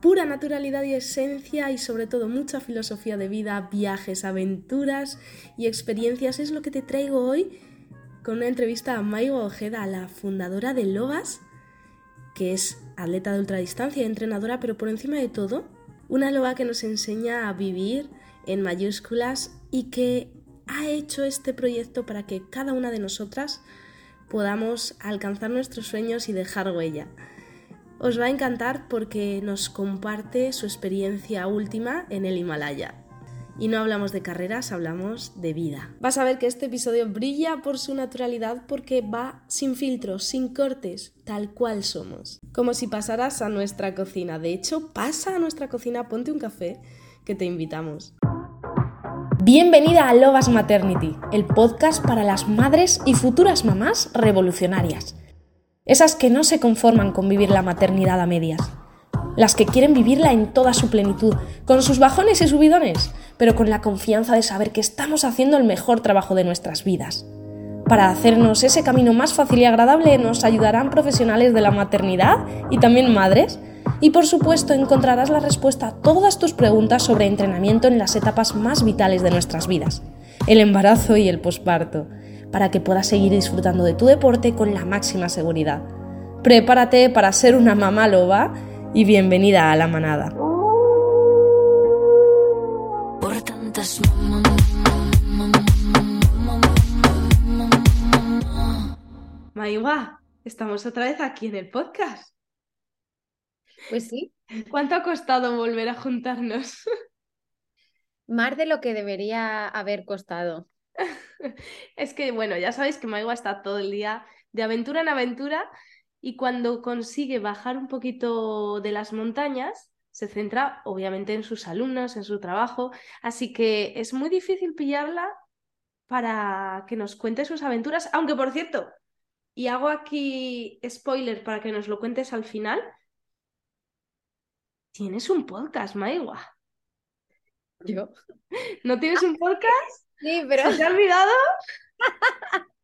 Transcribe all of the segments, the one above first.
pura naturalidad y esencia y sobre todo mucha filosofía de vida, viajes, aventuras y experiencias es lo que te traigo hoy con una entrevista a Maigo Ojeda, la fundadora de Logas, que es atleta de ultradistancia entrenadora, pero por encima de todo, una loba que nos enseña a vivir en mayúsculas y que ha hecho este proyecto para que cada una de nosotras podamos alcanzar nuestros sueños y dejar huella. Os va a encantar porque nos comparte su experiencia última en el Himalaya. Y no hablamos de carreras, hablamos de vida. Vas a ver que este episodio brilla por su naturalidad porque va sin filtros, sin cortes, tal cual somos. Como si pasaras a nuestra cocina. De hecho, pasa a nuestra cocina, ponte un café, que te invitamos. Bienvenida a Lovas Maternity, el podcast para las madres y futuras mamás revolucionarias. Esas que no se conforman con vivir la maternidad a medias. Las que quieren vivirla en toda su plenitud, con sus bajones y subidones, pero con la confianza de saber que estamos haciendo el mejor trabajo de nuestras vidas. Para hacernos ese camino más fácil y agradable nos ayudarán profesionales de la maternidad y también madres y por supuesto encontrarás la respuesta a todas tus preguntas sobre entrenamiento en las etapas más vitales de nuestras vidas, el embarazo y el posparto, para que puedas seguir disfrutando de tu deporte con la máxima seguridad. Prepárate para ser una mamá loba y bienvenida a la manada. Maiwa, estamos otra vez aquí en el podcast. Pues sí. ¿Cuánto ha costado volver a juntarnos? Más de lo que debería haber costado. es que, bueno, ya sabéis que Maigua está todo el día de aventura en aventura y cuando consigue bajar un poquito de las montañas, se centra obviamente en sus alumnos, en su trabajo, así que es muy difícil pillarla para que nos cuente sus aventuras, aunque por cierto, y hago aquí spoiler para que nos lo cuentes al final, Tienes un podcast, Maigua. ¿Yo? ¿No tienes un podcast? Sí, pero. ¿Se ha olvidado?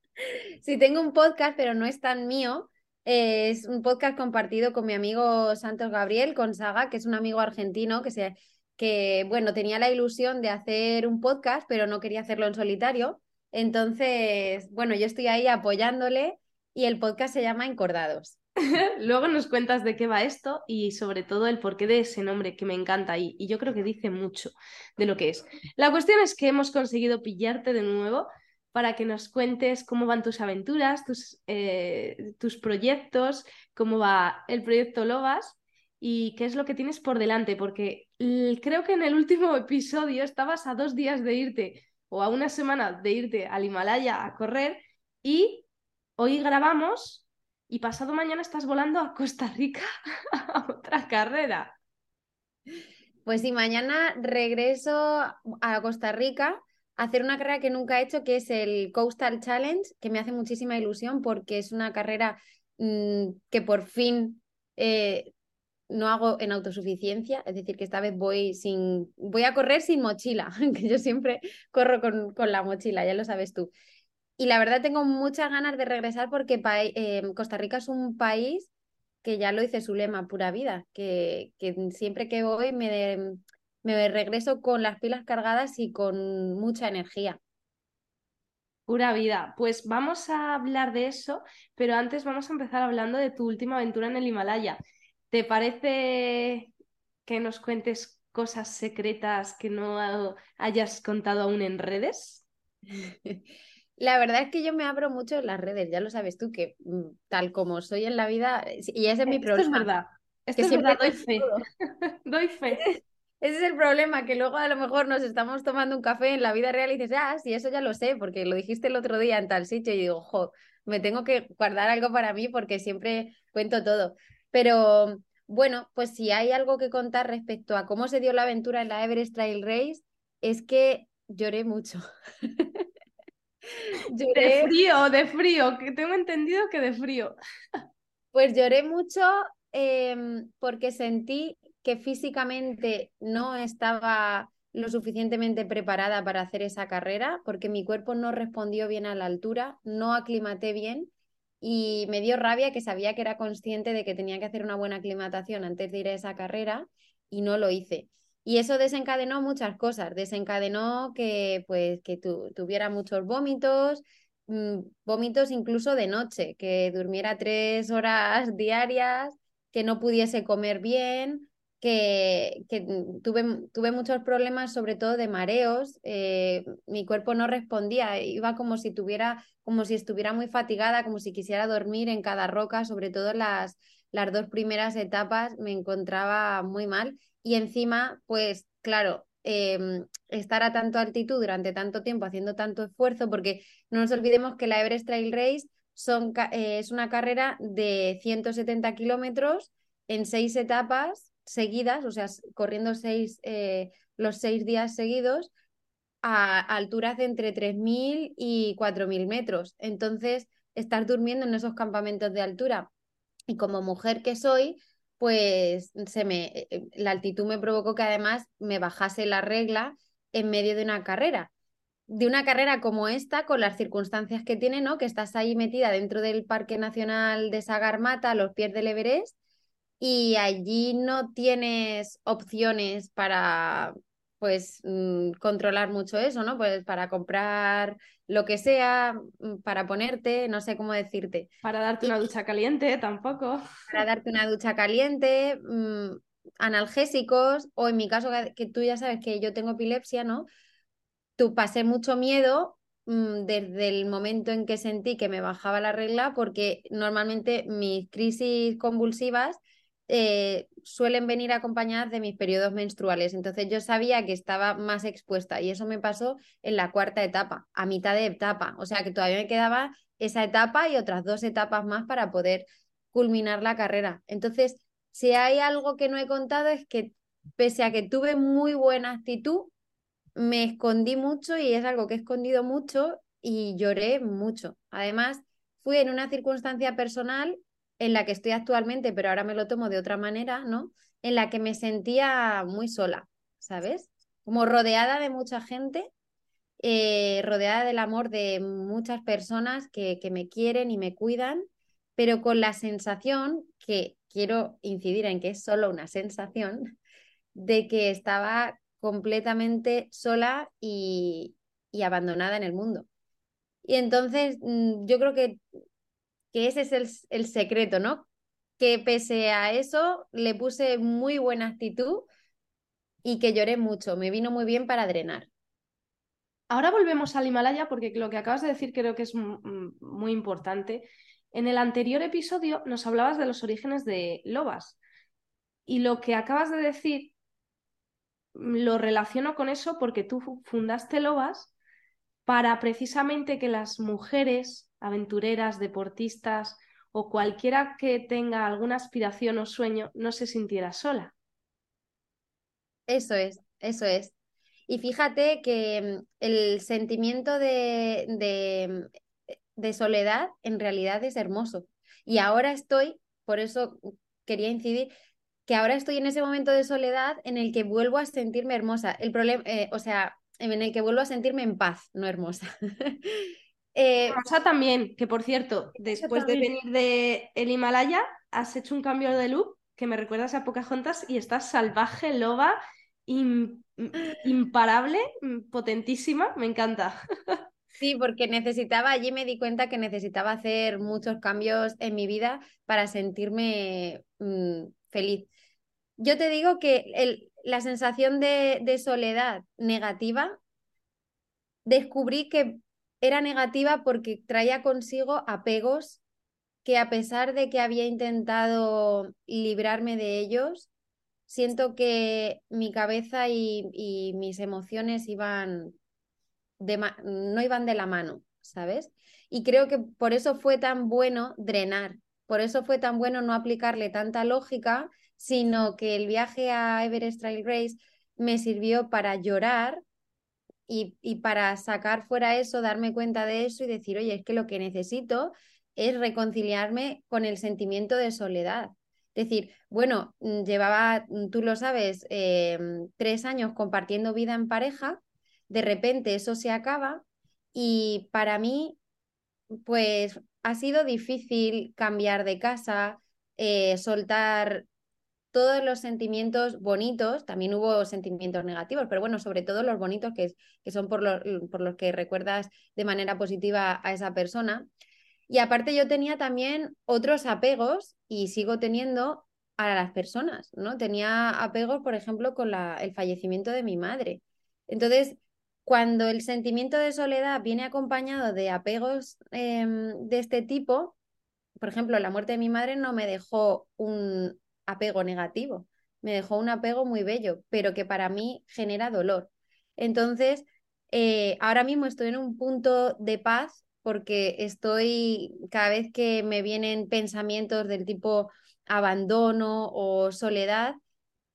sí, tengo un podcast, pero no es tan mío. Es un podcast compartido con mi amigo Santos Gabriel, con Saga, que es un amigo argentino que, se, que bueno, tenía la ilusión de hacer un podcast, pero no quería hacerlo en solitario. Entonces, bueno, yo estoy ahí apoyándole y el podcast se llama Encordados. Luego nos cuentas de qué va esto y sobre todo el porqué de ese nombre que me encanta y, yo creo que dice mucho de lo que es. La cuestión es que hemos conseguido pillarte de nuevo para que nos cuentes cómo van tus aventuras, tus, eh, tus proyectos, cómo va el proyecto Lobas y qué es lo que tienes por delante, porque creo que en el último episodio estabas a dos días de irte o a una semana de irte al Himalaya a correr y hoy grabamos y pasado mañana estás volando a Costa Rica a otra carrera. Pues sí, mañana regreso a Costa Rica a hacer una carrera que nunca he hecho, que es el Coastal Challenge, que me hace muchísima ilusión porque es una carrera mmm, que por fin eh, no hago en autosuficiencia, es decir, que esta vez voy sin, voy a correr sin mochila, que yo siempre corro con, con la mochila, ya lo sabes tú. Y la verdad tengo muchas ganas de regresar porque eh, Costa Rica es un país que ya lo dice su lema, pura vida, que, que siempre que voy me, me regreso con las pilas cargadas y con mucha energía. Pura vida. Pues vamos a hablar de eso, pero antes vamos a empezar hablando de tu última aventura en el Himalaya. ¿Te parece que nos cuentes cosas secretas que no hayas contado aún en redes? La verdad es que yo me abro mucho en las redes, ya lo sabes tú, que mm, tal como soy en la vida, eh, y ese es mi problema. Esto es verdad, Esto es verdad, doy fe. doy fe. Ese es el problema, que luego a lo mejor nos estamos tomando un café en la vida real y dices, ah, sí, eso ya lo sé, porque lo dijiste el otro día en tal sitio y digo, jo, me tengo que guardar algo para mí porque siempre cuento todo. Pero bueno, pues si hay algo que contar respecto a cómo se dio la aventura en la Everest Trail Race, es que lloré mucho. De frío, de frío, que tengo entendido que de frío. Pues lloré mucho em, porque sentí que físicamente no estaba lo suficientemente preparada para hacer esa carrera, porque mi cuerpo no respondió bien a la altura, no aclimaté bien y me dio rabia que sabía que era consciente de que tenía que hacer una buena aclimatación antes de ir a esa carrera y no lo hice. Y eso desencadenó muchas cosas, desencadenó que pues que tuviera muchos vómitos, mm, vómitos incluso de noche, que durmiera tres horas diarias, que no pudiese comer bien, que, tuve, tuve, muchos problemas, sobre todo de mareos. Eh, mi cuerpo no respondía, iba como si tuviera, como si estuviera muy fatigada, como si quisiera dormir en cada roca, sobre todo las, las dos primeras etapas me encontraba muy mal. Y encima, pues claro, em, estar a tanto altitud durante tanto tiempo haciendo tanto esfuerzo, porque no nos olvidemos que la Everest Trail Race eh, es una carrera de 170 kilómetros en seis etapas seguidas, o sea, corriendo seis, eh, los seis días seguidos a, alturas de entre 3.000 y 4.000 metros. Entonces, estar durmiendo en esos campamentos de altura. Y como mujer que soy, pues se me, eh, eh, la altitud me provocó que además me bajase la regla en medio de una carrera. De una carrera como esta, con las circunstancias que tiene, ¿no? Que estás ahí metida dentro del Parque Nacional de Sagarmata, a los pies del Everest, y allí no tienes opciones para pues mm, controlar mucho eso, ¿no? Pues para comprar lo que sea, mm, para ponerte, no sé cómo decirte. Para darte una ducha caliente, tampoco. Para darte una ducha caliente, mm, analgésicos, o en mi caso, que tú ya sabes que yo tengo epilepsia, ¿no? Tú pasé mucho miedo desde el momento en que sentí que me bajaba la regla, porque normalmente mis crisis convulsivas eh, suelen venir acompañadas de mis periodos menstruales. Entonces yo sabía que estaba más expuesta y eso me pasó en la cuarta etapa, a mitad de etapa. O sea que todavía me quedaba esa etapa y otras dos etapas más para poder culminar la carrera. Entonces, si hay algo que no he contado es que pese a que tuve muy buena actitud, me escondí mucho y es algo que he escondido mucho y lloré mucho. Además, fui en una circunstancia personal en la que estoy actualmente, pero ahora me lo tomo de otra manera, ¿no? En la que me sentía muy sola, ¿sabes? Como rodeada de mucha gente, eh, rodeada del amor de muchas personas que, que me quieren y me cuidan, pero con la sensación, que quiero incidir en que es solo una sensación, de que estaba completamente sola y, y abandonada en el mundo. Y entonces mm, yo creo que que ese es el, secreto, ¿no? Que pese a eso le puse muy buena actitud y que lloré mucho, me vino muy bien para drenar. Ahora volvemos al Himalaya porque lo que acabas de decir creo que es muy importante. En el anterior episodio nos hablabas de los orígenes de Lobas y lo que acabas de decir lo relaciono con eso porque tú fundaste Lobas para precisamente que las mujeres aventureras, deportistas o cualquiera que tenga alguna aspiración o sueño no se sintiera sola. Eso es, eso es. Y fíjate que mm, el sentimiento de, de, de soledad en realidad es hermoso. Y ahora estoy, por eso quería incidir, que ahora estoy en ese momento de soledad en el que vuelvo a sentirme hermosa. El problema, eh, o sea, en el que vuelvo a sentirme en paz, no hermosa. Eh, Rosa también, que por cierto, después de venir de el Himalaya, has hecho un cambio de look que me recuerdas a Pocahontas y estás salvaje, loba, imparable, potentísima, me encanta. Sí, porque necesitaba, allí me di cuenta que necesitaba hacer muchos cambios en mi vida para sentirme mm, feliz. Yo te digo que el, la sensación de, de soledad negativa, descubrí que era negativa porque traía consigo apegos que a pesar de que había intentado librarme de ellos, siento que mi cabeza y, mis emociones iban de no iban de la mano, ¿sabes? Y creo que por eso fue tan bueno drenar, por eso fue tan bueno no aplicarle tanta lógica, sino que el viaje a Everest Trail Race me sirvió para llorar y, para sacar fuera eso, darme cuenta de eso y decir, oye, es que lo que necesito es reconciliarme con el sentimiento de soledad. Es decir, bueno, mm, llevaba, mm, tú lo sabes, em, tres años compartiendo vida en pareja, de repente eso se acaba y para mí, pues ha sido difícil cambiar de casa, eh, soltar todos los sentimientos bonitos, también hubo sentimientos negativos, pero bueno, sobre todo los bonitos que, son por, los que recuerdas de manera positiva a esa persona. Y aparte yo tenía también otros apegos y sigo teniendo a las personas, ¿no? Tenía apegos, por ejemplo, con el fallecimiento de mi madre. Entonces, cuando el sentimiento de soledad viene acompañado de apegos em, de este tipo, por ejemplo, la muerte de mi madre no me dejó un apego negativo, me dejó un apego muy bello, pero que para mí genera dolor. Entonces, eh, ahora mismo estoy en un punto de paz porque estoy, cada vez que me vienen pensamientos del tipo abandono o soledad,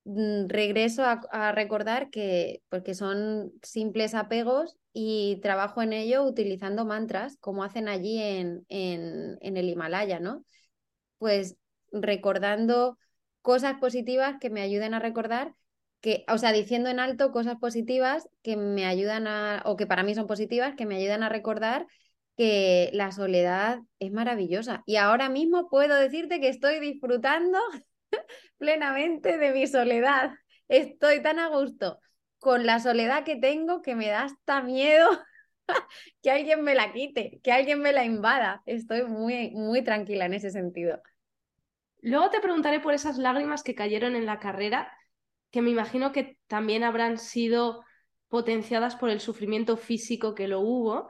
mm, regreso a, recordar que porque son simples apegos y trabajo en ello utilizando mantras como hacen allí en el Himalaya, ¿no? Pues recordando cosas positivas que me ayuden a recordar que, o sea, diciendo en alto cosas positivas que me ayudan a, o que para mí son positivas, que me ayudan a recordar que la soledad es maravillosa. Y ahora mismo puedo decirte que estoy disfrutando plenamente de mi soledad. Estoy tan a gusto con la soledad que tengo que me da hasta miedo que alguien me la quite, que alguien me la invada. Estoy muy, muy tranquila en ese sentido. Luego te preguntaré por esas lágrimas que cayeron en la carrera, que me imagino que también habrán sido potenciadas por el sufrimiento físico que lo hubo.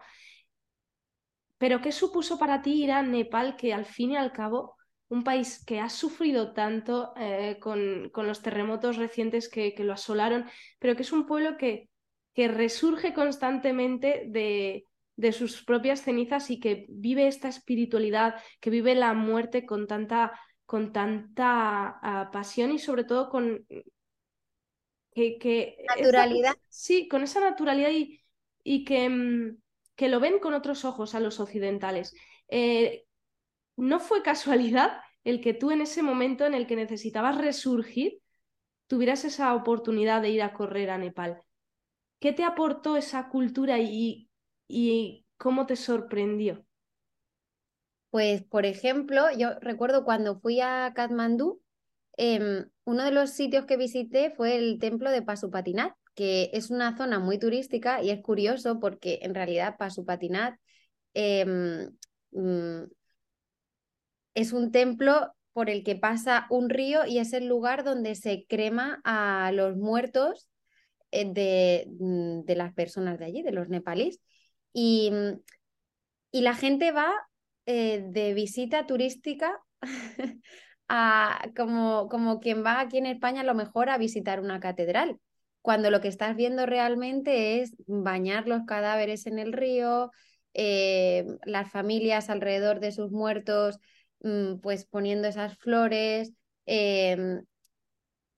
Pero ¿qué supuso para ti ir a Nepal, que al fin y al cabo, un país que ha sufrido tanto eh, con, con, los terremotos recientes que, que, lo asolaron, pero que es un pueblo que, que resurge constantemente de, de sus propias cenizas y que vive esta espiritualidad, que vive la muerte con tanta, con tanta uh, pasión y sobre todo con que, que naturalidad. sí, con esa naturalidad y, y que, mm, que lo ven con otros ojos a los occidentales. Eh, ¿No fue casualidad el que tú en ese momento en el que necesitabas resurgir tuvieras esa oportunidad de ir a correr a Nepal? ¿Qué te aportó esa cultura y, y cómo te sorprendió? Pues, por ejemplo, yo recuerdo cuando fui a Katmandú, em, uno de los sitios que visité fue el templo de Pasupatinat que es una zona muy turística y es curioso porque en realidad Pasupatinat eh, es un templo por el que pasa un río y es el lugar donde se crema a los muertos eh, de, mm, de las personas de allí, de los nepalíes. Y, mm, y la gente va eh, de visita turística a, como, como quien va aquí en España a lo mejor a visitar una catedral cuando lo que estás viendo realmente es bañar los cadáveres en el río, eh, las familias alrededor de sus muertos, mm, pues poniendo esas flores, em,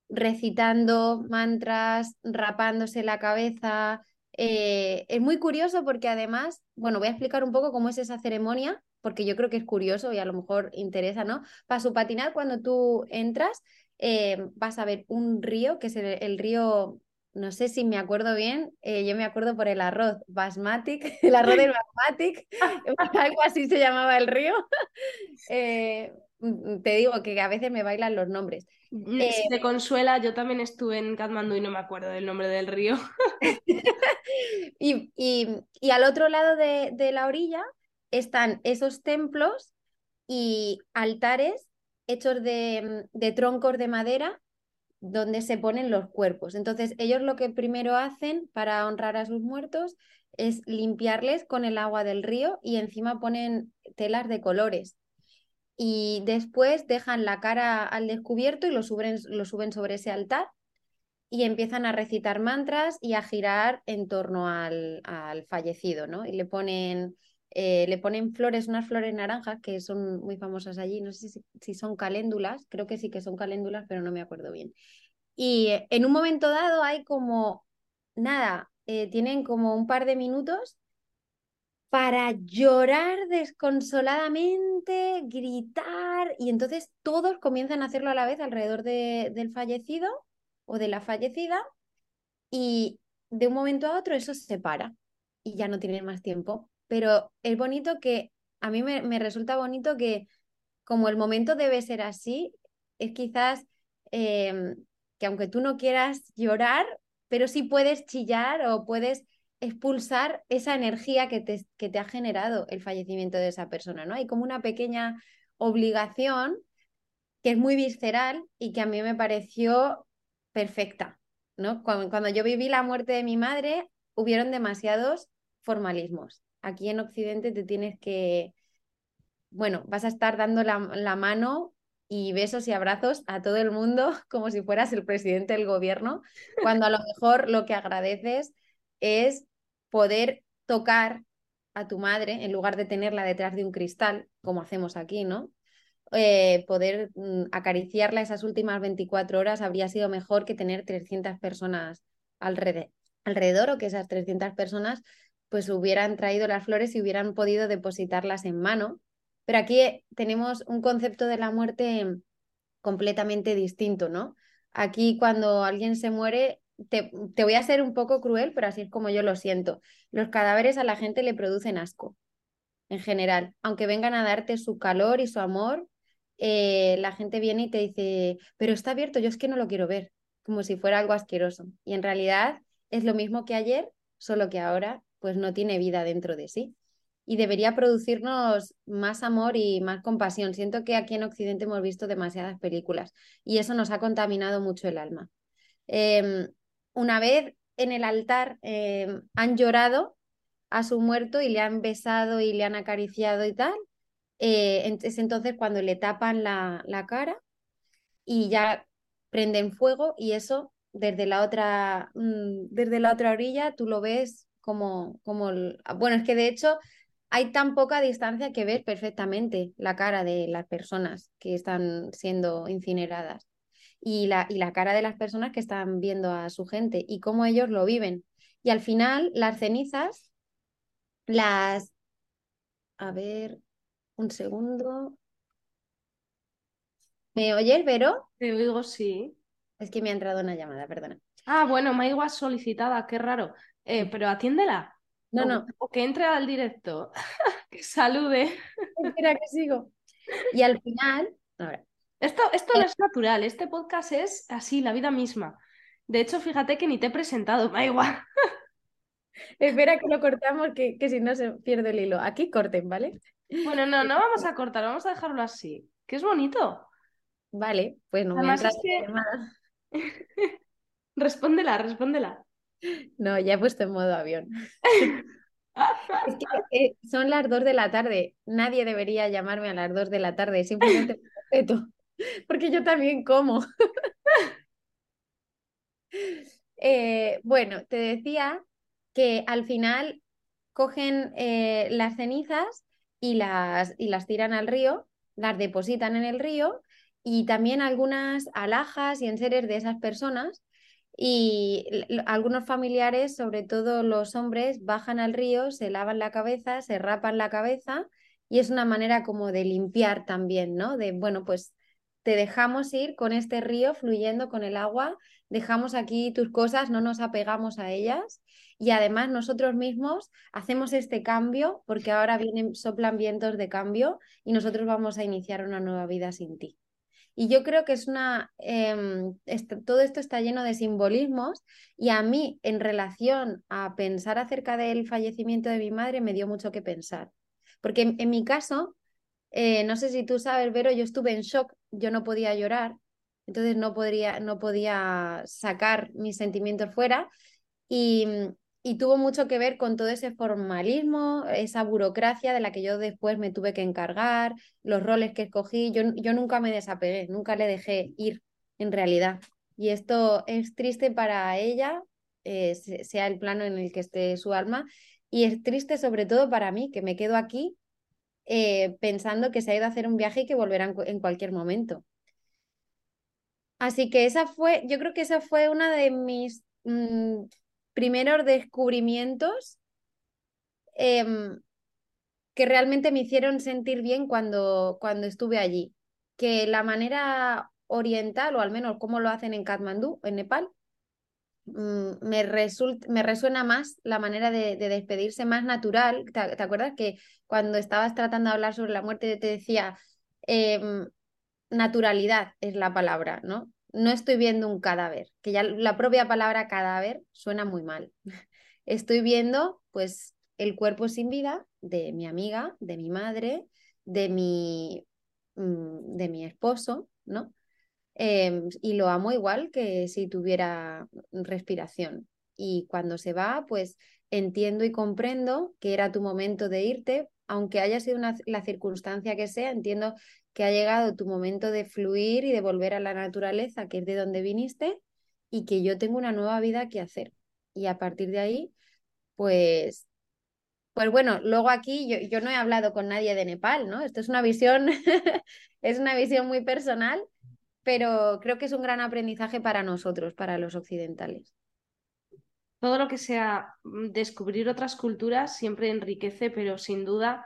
recitando mantras, rapándose la cabeza. Eh, es muy curioso porque además, bueno, voy a explicar un poco cómo es esa ceremonia, porque yo creo que es curioso y a lo mejor interesa, ¿no? Para su patinar, cuando tú entras, em, vas a ver un río, que es el río no sé si me acuerdo bien, eh, yo me acuerdo por el arroz basmatic, el arroz del basmatic, algo así se llamaba el río. Eh, mm, te digo que a veces me bailan los nombres. Mm, si te eh, consuela, yo también estuve en Katmandú y no me acuerdo del nombre del río. y, y, al otro lado de, de la orilla están esos templos y altares hechos de, de troncos de madera donde se ponen los cuerpos. Entonces, ellos lo que primero hacen para honrar a sus muertos es limpiarles con el agua del río y encima ponen telas de colores. Y después dejan la cara al descubierto y lo suben, lo suben sobre ese altar y empiezan a recitar mantras y a girar en torno al, al fallecido, ¿no? Y le ponen, eh, le ponen flores, unas flores naranjas que son muy famosas allí, no sé si, son caléndulas, creo que sí que son caléndulas, pero no me acuerdo bien. Y eh, en un momento dado hay como, nada, eh, tienen como un par de minutos para llorar desconsoladamente, gritar, y entonces todos comienzan a hacerlo a la vez alrededor de, del fallecido o de la fallecida, y de un momento a otro eso se para y ya no tienen más tiempo. Pero es bonito que a mí me, resulta bonito que como el momento debe ser así, es quizás em, que aunque tú no quieras llorar, pero sí puedes chillar o puedes expulsar esa energía que te, que te ha generado el fallecimiento de esa persona, ¿no? Hay como una pequeña obligación que es muy visceral y que a mí me pareció perfecta, ¿no? Cuando, cuando yo viví la muerte de mi madre, hubieron demasiados formalismos. Aquí en Occidente te tienes que, bueno, vas a estar dando la, mano y besos y abrazos a todo el mundo como si fueras el presidente del gobierno, cuando a lo mejor lo que agradeces es poder tocar a tu madre en lugar de tenerla detrás de un cristal, como hacemos aquí, ¿no? Eh, poder mm, acariciarla esas últimas 24 horas habría sido mejor que tener 300 personas alrededor, alrededor o que esas 300 personas pues hubieran traído las flores y hubieran podido depositarlas en mano. Pero aquí tenemos un concepto de la muerte completamente distinto, ¿no? Aquí cuando alguien se muere, te, te, voy a ser un poco cruel, pero así es como yo lo siento. Los cadáveres a la gente le producen asco, en general. Aunque vengan a darte su calor y su amor, eh, la gente viene y te dice, pero está abierto, yo es que no lo quiero ver, como si fuera algo asqueroso. Y en realidad es lo mismo que ayer, solo que ahora pues no tiene vida dentro de sí. Y debería producirnos más amor y más compasión. Siento que aquí en Occidente hemos visto demasiadas películas y eso nos ha contaminado mucho el alma. Em, una vez en el altar em, han llorado a su muerto y le han besado y le han acariciado y tal, eh, es entonces cuando le tapan la, la, cara y ya prenden fuego y eso desde la otra, mm, desde la otra orilla tú lo ves como, como bueno, es que de hecho hay tan poca distancia que ves perfectamente la cara de las personas que están siendo incineradas y la, y la cara de las personas que están viendo a su gente y cómo ellos lo viven. Y al final las cenizas las... A ver, un segundo. ¿Me oyes, Vero? Te oigo, sí. Es que me ha entrado una llamada, perdona. Ah, bueno, Maigua solicitada, qué raro. Eh, pero atiéndela. No, no. O que entre al directo. que salude. Espera que sigo. Y al final. Esto, esto no es natural, este podcast es así, la vida misma. De hecho, fíjate que ni te he presentado, Maigua. Espera que lo cortamos, que, que si no se pierde el hilo. Aquí corten, ¿vale? Bueno, no, no vamos a cortar, vamos a dejarlo así. Que es bonito. Vale, pues no me es que... respóndela, respóndela. No, ya he puesto en modo avión. es que eh, son las dos de la tarde. Nadie debería llamarme a las dos de la tarde, simplemente respeto. Porque yo también como. Eh, bueno, te decía que al final cogen eh, las cenizas y las, y las tiran al río, las depositan en el río y también algunas alhajas y enseres de esas personas y algunos familiares, sobre todo los hombres, bajan al río, se lavan la cabeza, se rapan la cabeza y es una manera como de limpiar también, ¿no? De, bueno, pues te dejamos ir con este río fluyendo con el agua, dejamos aquí tus cosas, no nos apegamos a ellas y además nosotros mismos hacemos este cambio porque ahora vienen, soplan vientos de cambio y nosotros vamos a iniciar una nueva vida sin ti. Y yo creo que es una, em, todo esto está lleno de simbolismos y a mí en relación a pensar acerca del fallecimiento de mi madre me dio mucho que pensar. Porque en mi caso, eh, no sé si tú sabes, pero yo estuve en shock, yo no podía llorar, entonces no, podría, no podía sacar mis sentimientos fuera y, y tuvo mucho que ver con todo ese formalismo, esa burocracia de la que yo después me tuve que encargar, los roles que escogí, yo, yo nunca me desapegué, nunca le dejé ir en realidad. Y esto es triste para ella, eh, sea el plano en el que esté su alma, y es triste sobre todo para mí, que me quedo aquí eh, pensando que se ha ido a hacer un viaje y que volverá en, cualquier momento. Así que esa fue, yo creo que esa fue una de mis mm, primeros descubrimientos em, que realmente me hicieron sentir bien cuando, cuando estuve allí. Que la manera oriental, o al menos como lo hacen en Katmandú, en Nepal, mm, me, me resuena más la manera de, despedirse más natural. ¿Te, acuerdas que cuando estabas tratando de hablar sobre la muerte te decía, em, naturalidad es la palabra, ¿no? No estoy viendo un cadáver, que ya la propia palabra cadáver suena muy mal. Estoy viendo, pues, el cuerpo sin vida de mi amiga, de mi madre, de mi, mm, de mi esposo, ¿no? Em, y lo amo igual que si tuviera respiración. Y cuando se va, pues entiendo y comprendo que era tu momento de irte, aunque haya sido la circunstancia que sea, entiendo que ha llegado tu momento de fluir y de volver a la naturaleza, que es de donde viniste, y que yo tengo una nueva vida que hacer. Y a partir de ahí, pues pues bueno, luego aquí yo, yo, no he hablado con nadie de Nepal, ¿no? Esto es una visión, es una visión muy personal, pero creo que es un gran aprendizaje para nosotros, para los occidentales. Todo lo que sea mm, descubrir otras culturas siempre enriquece, pero sin duda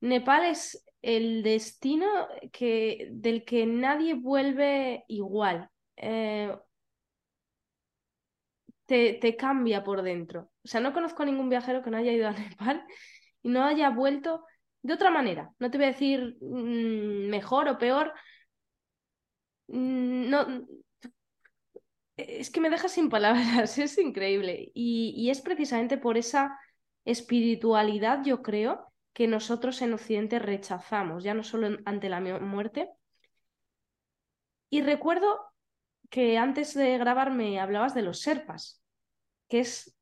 Nepal es el destino que, del que nadie vuelve igual. Eh, te, cambia por dentro. O sea, no conozco a ningún viajero que no haya ido a Nepal y no haya vuelto de otra manera. No te voy a decir mm, mejor o peor. Mm, no, es que me deja sin palabras, es increíble. Y, y, es precisamente por esa espiritualidad, yo creo, que nosotros en Occidente rechazamos, ya no solo ante la muerte. Y recuerdo que antes de grabar me hablabas de los serpas, que es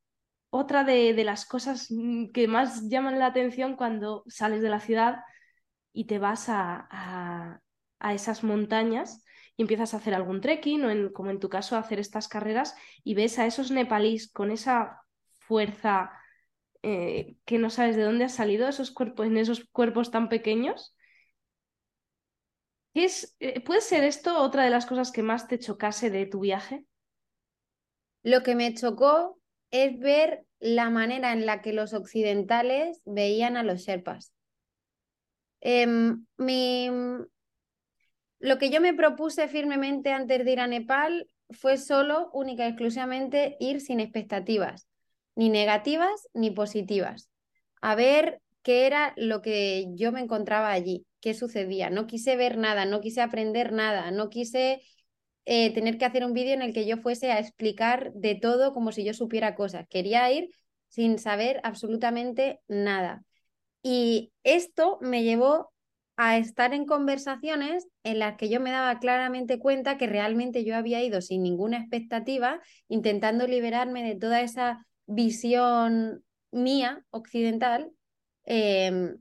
otra de, las cosas mm, que más llaman la atención cuando sales de la ciudad y te vas a, esas montañas y empiezas a hacer algún trekking o como en tu caso a hacer estas carreras y ves a esos nepalíes con esa fuerza eh, que no sabes de dónde ha salido esos cuerpos en esos cuerpos tan pequeños es, eh, ¿Puede ser esto otra de las cosas que más te chocase de tu viaje? Lo que me chocó es ver la manera en la que los occidentales veían a los Sherpas. Em, lo que yo me propuse firmemente antes de ir a Nepal fue solo, única y exclusivamente, ir sin expectativas, ni negativas ni positivas. A ver qué era lo que yo me encontraba allí qué sucedía. No quise ver nada, no quise aprender nada, no quise eh, tener que hacer un vídeo en el que yo fuese a explicar de todo como si yo supiera cosas. Quería ir sin saber absolutamente nada. Y esto me llevó a estar en conversaciones en las que yo me daba claramente cuenta que realmente yo había ido sin ninguna expectativa, intentando liberarme de toda esa visión mía occidental, em,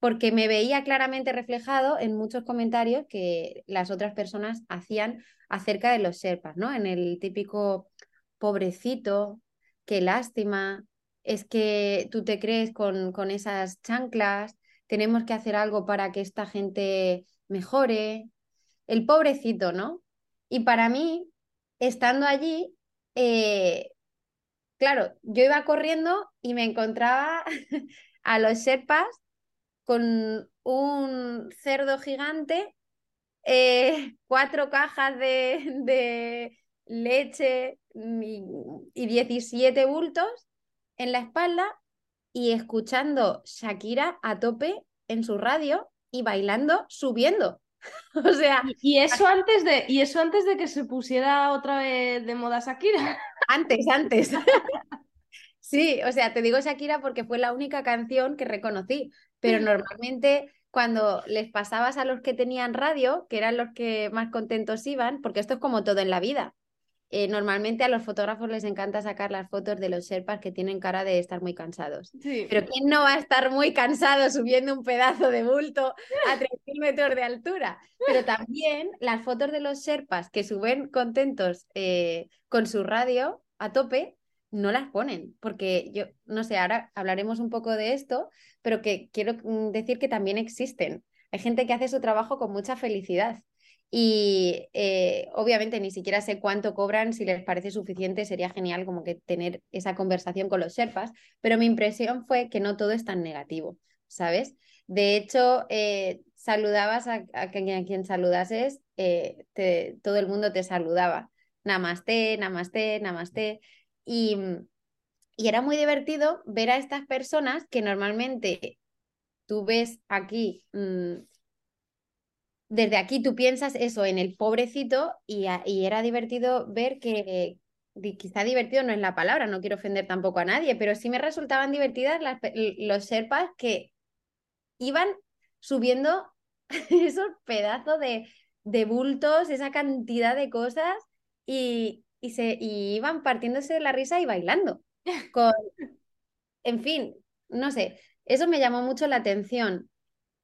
porque me veía claramente reflejado en muchos comentarios que las otras personas hacían acerca de los Sherpas, ¿no? En el típico pobrecito, qué lástima, es que tú te crees con, con esas chanclas, tenemos que hacer algo para que esta gente mejore, el pobrecito, ¿no? Y para mí, estando allí, eh, claro, yo iba corriendo y me encontraba a los Sherpas con un cerdo gigante, eh, cuatro cajas de, leche y, y 17 bultos en la espalda y escuchando Shakira a tope en su radio y bailando, subiendo. o sea. Y, eso antes de, y eso antes de que se pusiera otra vez de moda Shakira. Antes, antes. sí, o sea, te digo Shakira porque fue la única canción que reconocí pero normalmente cuando les pasabas a los que tenían radio, que eran los que más contentos iban, porque esto es como todo en la vida. Eh, normalmente a los fotógrafos les encanta sacar las fotos de los Sherpas que tienen cara de estar muy cansados. Pero ¿quién no va a estar muy cansado subiendo un pedazo de bulto a 3.000 metros de altura? Pero también las fotos de los Sherpas que suben contentos eh, con su radio a tope, no las ponen, porque yo, no sé, ahora hablaremos un poco de esto, pero que quiero mm, decir que también existen. Hay gente que hace su trabajo con mucha felicidad y eh, obviamente ni siquiera sé cuánto cobran, si les parece suficiente, sería genial como que tener esa conversación con los Sherpas, pero mi impresión fue que no todo es tan negativo, ¿sabes? De hecho, eh, saludabas a, quien, saludases, eh, todo el mundo te saludaba namaste, namaste, namaste. Y, y era muy divertido ver a estas personas que normalmente tú ves aquí, mm, desde aquí tú piensas eso en el pobrecito y, y era divertido ver que, quizá divertido no es la palabra, no quiero ofender tampoco a nadie, pero sí me resultaban divertidas las, los serpas que iban subiendo esos pedazos de, de bultos, esa cantidad de cosas y, y, se, y iban partiéndose de la risa y bailando. Con... En fin, no sé, eso me llamó mucho la atención.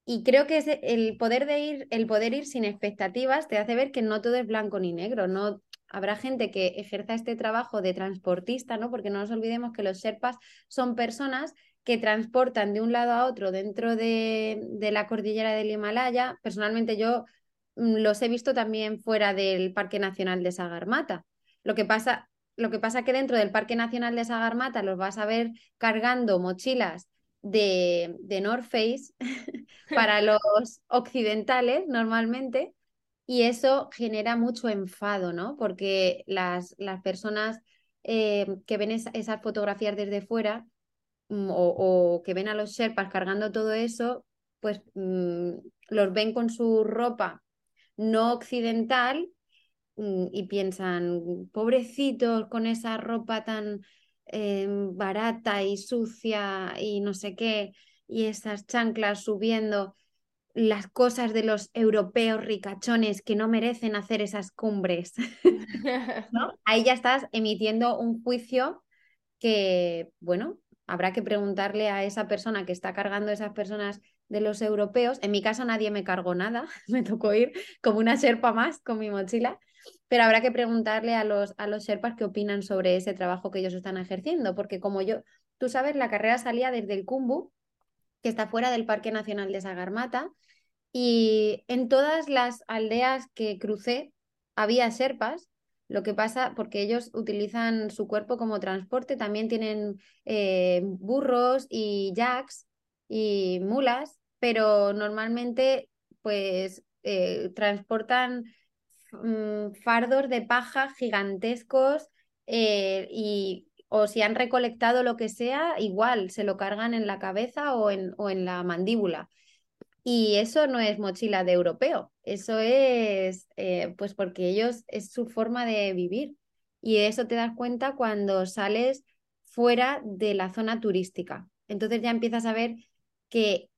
Y creo que es el poder de ir, el poder ir sin expectativas te hace ver que no todo es blanco ni negro, no habrá gente que ejerza este trabajo de transportista, ¿no? Porque no nos olvidemos que los Sherpas son personas que transportan de un lado a otro dentro de, la cordillera del Himalaya. Personalmente yo mm, los he visto también fuera del Parque Nacional de Sagarmata. Lo que pasa, lo que pasa que dentro del Parque Nacional de Sagarmata los vas a ver cargando mochilas de, de North Face para los occidentales normalmente y eso genera mucho enfado, ¿no? Porque las, las personas eh, que ven esas fotografías desde fuera mm, o, que ven a los Sherpas cargando todo eso, pues mm, los ven con su ropa no occidental mm, y piensan, pobrecitos con esa ropa tan em, barata y sucia y no sé qué, y esas chanclas subiendo las cosas de los europeos ricachones que no merecen hacer esas cumbres. ¿No? Ahí ya estás emitiendo un juicio que, bueno, habrá que preguntarle a esa persona que está cargando esas personas de los europeos. En mi caso nadie me cargó nada, me tocó ir como una serpa más con mi mochila, pero habrá que preguntarle a los, a los sherpas qué opinan sobre ese trabajo que ellos están ejerciendo, porque como yo, tú sabes, la carrera salía desde el Kumbu, que está fuera del Parque Nacional de Sagarmata, y en todas las aldeas que crucé había serpas, lo que pasa porque ellos utilizan su cuerpo como transporte, también tienen eh, burros y jacks y mulas, pero normalmente pues eh, transportan fardos de paja gigantescos eh, y o si han recolectado lo que sea, igual se lo cargan en la cabeza o en, o en la mandíbula. Y eso no es mochila de europeo, eso es eh, pues porque ellos es su forma de vivir. Y eso te das cuenta cuando sales fuera de la zona turística. Entonces ya empiezas a ver que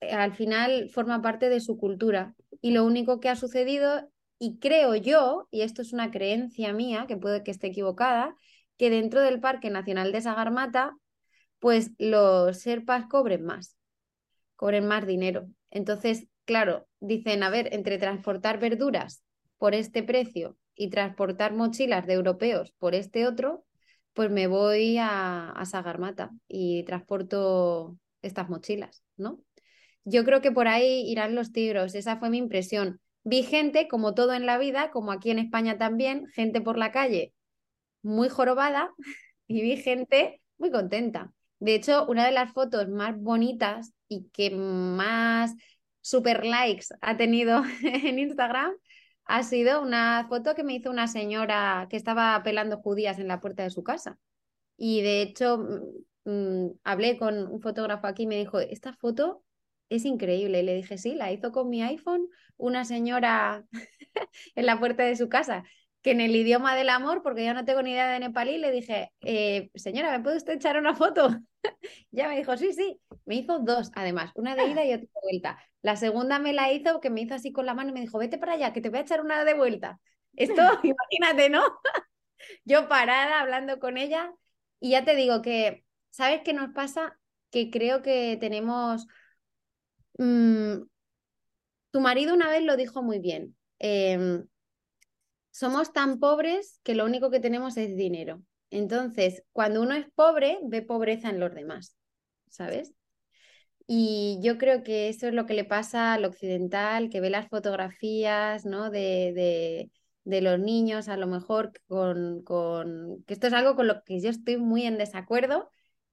eh, al final forma parte de su cultura. Y lo único que ha sucedido, y creo yo, y esto es una creencia mía, que puede que esté equivocada, que dentro del Parque Nacional de Sagarmata, pues los serpas cobren más cobren más dinero. Entonces, claro, dicen, a ver, entre transportar verduras por este precio y transportar mochilas de europeos por este otro, pues me voy a, a Sagarmata y transporto estas mochilas, ¿no? Yo creo que por ahí irán los tigros, esa fue mi impresión. Vi gente, como todo en la vida, como aquí en España también, gente por la calle muy jorobada y vi gente muy contenta. De hecho, una de las fotos más bonitas y que más super likes ha tenido en Instagram ha sido una foto que me hizo una señora que estaba pelando judías en la puerta de su casa. Y de hecho, mm, mm, hablé con un fotógrafo aquí y me dijo, esta foto es increíble. Y le dije, sí, la hizo con mi iPhone una señora en la puerta de su casa que en el idioma del amor, porque yo no tengo ni idea de nepalí, le dije, eh, señora, ¿me puede usted echar una foto? ya me dijo, sí, sí. Me hizo dos, además, una de ida y otra de vuelta. La segunda me la hizo, que me hizo así con la mano y me dijo, vete para allá, que te voy a echar una de vuelta. Esto, imagínate, ¿no? yo parada hablando con ella y ya te digo que, ¿sabes qué nos pasa? Que creo que tenemos... Mm, tu marido una vez lo dijo muy bien. Em, somos tan pobres que lo único que tenemos es dinero. Entonces, cuando uno es pobre, ve pobreza en los demás, ¿sabes? Y yo creo que eso es lo que le pasa al occidental, que ve las fotografías ¿no? de, de, los niños, a lo mejor con, con, que esto es algo con lo que yo estoy muy en desacuerdo.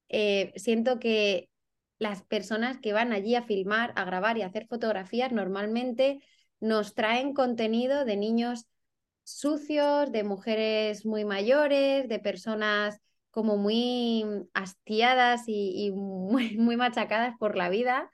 Eh, siento que las personas que van allí a filmar, a grabar y a hacer fotografías normalmente nos traen contenido de niños sucios, de mujeres muy mayores, de personas como muy hastiadas y, muy, muy machacadas por la vida.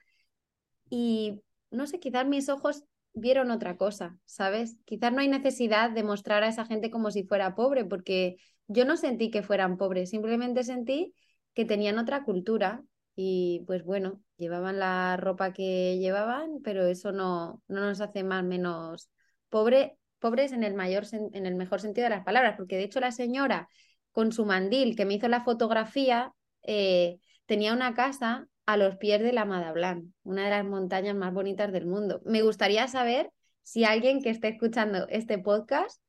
Y no sé, quizás mis ojos vieron otra cosa, ¿sabes? Quizás no hay necesidad de mostrar a esa gente como si fuera pobre, porque yo no sentí que fueran pobres, simplemente sentí que tenían otra cultura y pues bueno, llevaban la ropa que llevaban, pero eso no, no nos hace más menos pobre, pobres en el, mayor, en el mejor sentido de las palabras, porque de hecho la señora con su mandil que me hizo la fotografía eh, tenía una casa a los pies de la Madablan, una de las montañas más bonitas del mundo. Me gustaría saber si alguien que esté escuchando este podcast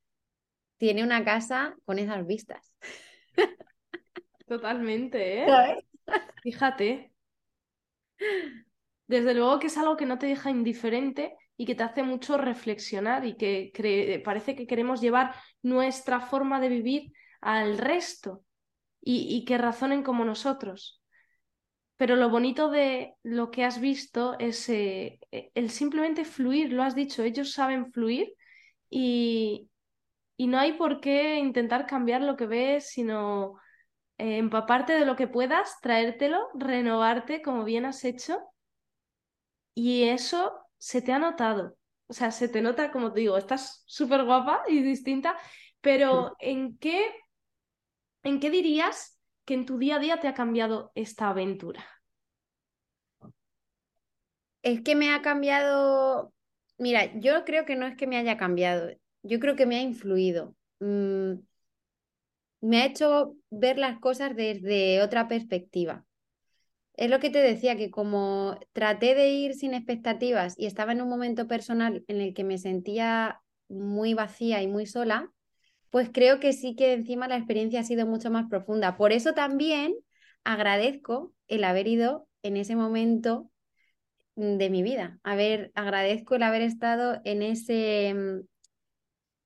tiene una casa con esas vistas. Totalmente, ¿eh? Fíjate. Desde luego que es algo que no te deja indiferente y que te hace mucho reflexionar y que parece que queremos llevar nuestra forma de vivir al resto y, que razonen como nosotros. Pero lo bonito de lo que has visto es eh, el simplemente fluir, lo has dicho, ellos saben fluir y, y no hay por qué intentar cambiar lo que ves, sino eh, empaparte de lo que puedas, traértelo, renovarte como bien has hecho. Y eso se te ha notado. O sea, se te nota, como te digo, estás súper guapa y distinta, pero ¿en qué, ¿en qué dirías que en tu día a día te ha cambiado esta aventura? Es que me ha cambiado, mira, yo creo que no es que me haya cambiado, yo creo que me ha influido. Mm, me ha hecho ver las cosas desde otra perspectiva. Es lo que te decía, que como traté de ir sin expectativas y estaba en un momento personal en el que me sentía muy vacía y muy sola, pues creo que sí que encima la experiencia ha sido mucho más profunda. Por eso también agradezco el haber ido en ese momento de mi vida. ver, agradezco el haber estado en ese, mm,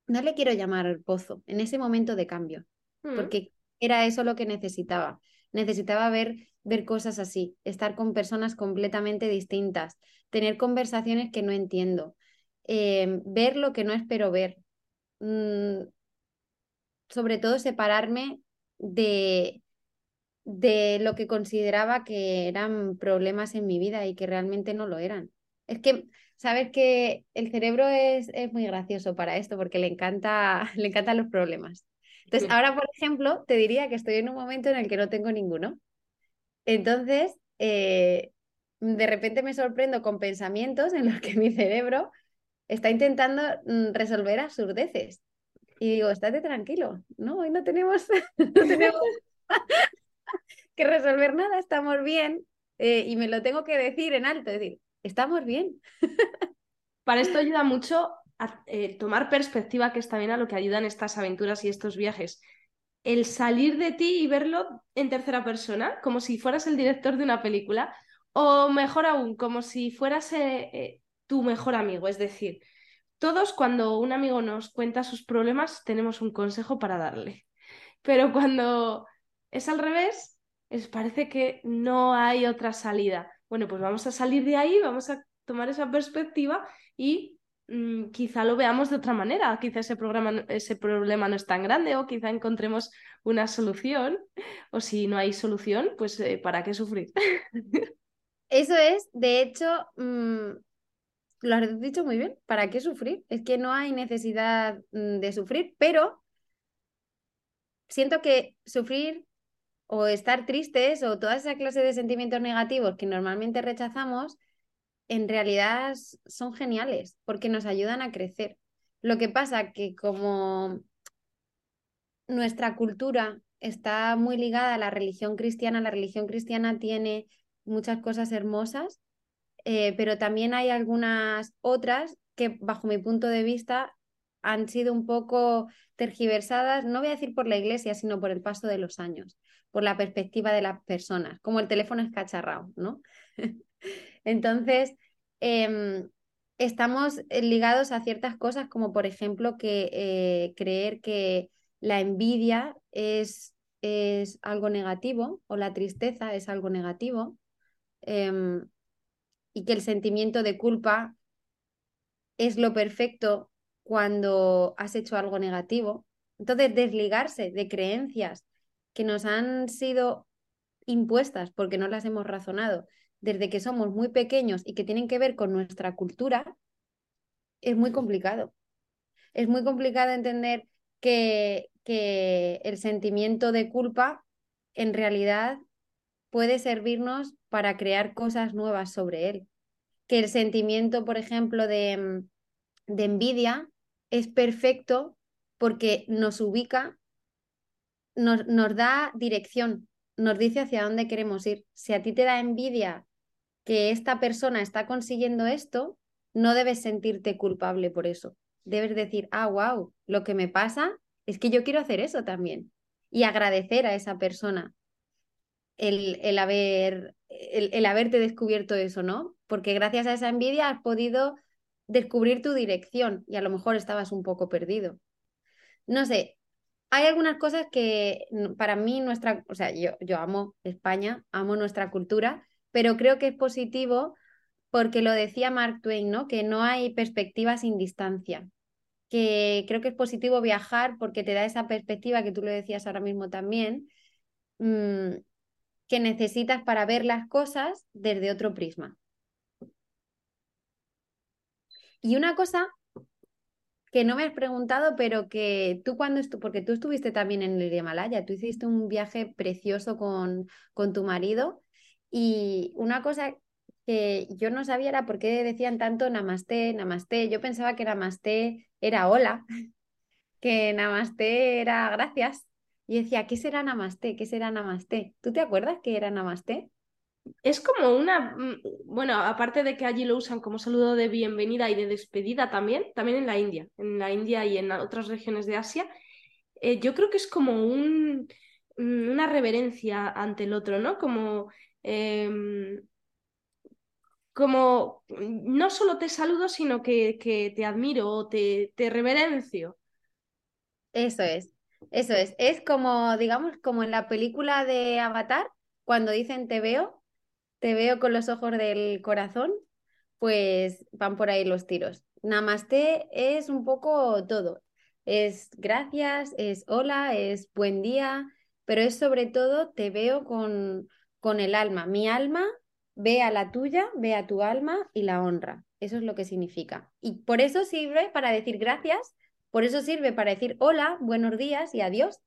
no le quiero llamar pozo, en ese momento de cambio. Mm. porque era eso lo que necesitaba. Necesitaba ver, ver cosas así, estar con personas completamente distintas, tener conversaciones que no entiendo, em, ver lo que no espero ver. Mm, sobre todo separarme de, de lo que consideraba que eran problemas en mi vida y que realmente no lo eran. Es que, sabes que el cerebro es, es muy gracioso para esto porque le, encanta, le encantan los problemas. Entonces, ahora, por ejemplo, te diría que estoy en un momento en el que no tengo ninguno. Entonces, eh, de repente me sorprendo con pensamientos en los que mi cerebro está intentando mm, resolver absurdeces. Y digo, estate tranquilo, no, hoy no tenemos, que resolver nada, estamos bien. Eh, y me lo tengo que decir en alto, decir, estamos bien. Para esto ayuda mucho eh, tomar perspectiva, que es también a lo que ayudan estas aventuras y estos viajes. El salir de ti y verlo en tercera persona, como si fueras el director de una película, o mejor aún, como si fueras eh, eh, tu mejor amigo. Es decir, todos cuando un amigo nos cuenta sus problemas tenemos un consejo para darle. Pero cuando es al revés, es, parece que no hay otra salida. Bueno, pues vamos a salir de ahí, vamos a tomar esa perspectiva y Mm, quizá lo veamos de otra manera, quizá ese, programa, ese problema no es tan grande o quizá encontremos una solución o si no hay solución, pues eh, ¿para qué sufrir? Eso es, de hecho, mm, lo has dicho muy bien, ¿para qué sufrir? Es que no hay necesidad mm, de sufrir, pero siento que sufrir o estar tristes o toda esa clase de sentimientos negativos que normalmente rechazamos en realidad son geniales porque nos ayudan a crecer. Lo que pasa que como nuestra cultura está muy ligada a la religión cristiana, la religión cristiana tiene muchas cosas hermosas, eh, pero también hay algunas otras que bajo mi punto de vista han sido un poco tergiversadas, no voy a decir por la iglesia, sino por el paso de los años, por la perspectiva de las personas, como el teléfono escacharrado, ¿no? Entonces, em, estamos ligados a ciertas cosas como por ejemplo que eh, creer que la envidia es, es, algo negativo o la tristeza es algo negativo em, y que el sentimiento de culpa es lo perfecto cuando has hecho algo negativo. Entonces, desligarse de creencias que nos han sido impuestas porque no las hemos razonado desde que somos muy pequeños y que tienen que ver con nuestra cultura, es muy complicado. Es muy complicado entender que, que el sentimiento de culpa en realidad puede servirnos para crear cosas nuevas sobre él. Que el sentimiento, por ejemplo, de, de envidia es perfecto porque nos ubica, nos, nos da dirección, nos dice hacia dónde queremos ir. Si a ti te da envidia que esta persona está consiguiendo esto, no debes sentirte culpable por eso. Debes decir, ah, wow, lo que me pasa es que yo quiero hacer eso también. Y agradecer a esa persona el, el haber, el, el haberte descubierto eso, ¿no? Porque gracias a esa envidia has podido descubrir tu dirección y a lo mejor estabas un poco perdido. No sé, hay algunas cosas que para mí nuestra, o sea, yo, yo amo España, amo nuestra cultura, pero creo que es positivo porque lo decía Mark Twain, ¿no? Que no hay perspectiva sin distancia. Que creo que es positivo viajar porque te da esa perspectiva que tú lo decías ahora mismo también, mmm, que necesitas para ver las cosas desde otro prisma. Y una cosa que no me has preguntado, pero que tú cuando porque tú estuviste también en el Himalaya, tú hiciste un viaje precioso con, con tu marido y una cosa que yo no sabía era por qué decían tanto namaste, namaste. Yo pensaba que namaste era hola, que namaste era gracias. Y decía, ¿qué será namaste? ¿Qué será namaste? ¿Tú te acuerdas qué era namaste? Es como una, mm, bueno, aparte de que allí lo usan como saludo de bienvenida y de despedida también, también en la India, en la India y en otras regiones de Asia, eh, yo creo que es como un, mm, una reverencia ante el otro, ¿no? Como, em, como no solo te saludo, sino que, que te admiro o te, te reverencio. Eso es, eso es. Es como, digamos, como en la película de Avatar, cuando dicen te veo, te veo con los ojos del corazón, pues van por ahí los tiros. Namaste es un poco todo. Es gracias, es hola, es buen día, pero es sobre todo te veo con, con el alma. Mi alma ve a la tuya, ve a tu alma y la honra. Eso es lo que significa. Y por eso sirve para decir gracias, por eso sirve para decir hola, buenos días y adiós,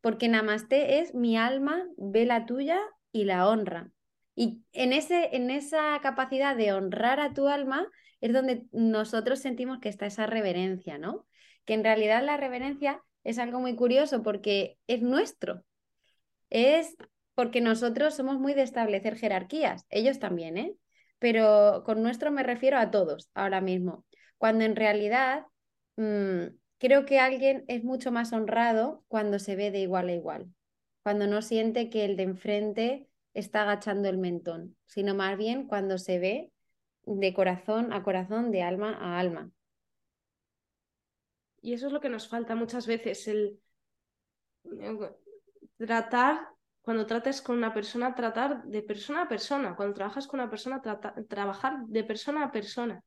porque namaste es mi alma ve la tuya y la honra. Y en, ese, en esa capacidad de honrar a tu alma es donde nosotros sentimos que está esa reverencia, ¿no? Que en realidad la reverencia es algo muy curioso porque es nuestro. Es porque nosotros somos muy de establecer jerarquías, ellos también, ¿eh? Pero con nuestro me refiero a todos ahora mismo, cuando en realidad mmm, creo que alguien es mucho más honrado cuando se ve de igual a igual, cuando no siente que el de enfrente está agachando el mentón, sino más bien cuando se ve de corazón a corazón, de alma a alma. Y eso es lo que nos falta muchas veces, el tratar, cuando trates con una persona, tratar de persona a persona. Cuando trabajas con una persona, trabajar de persona a persona.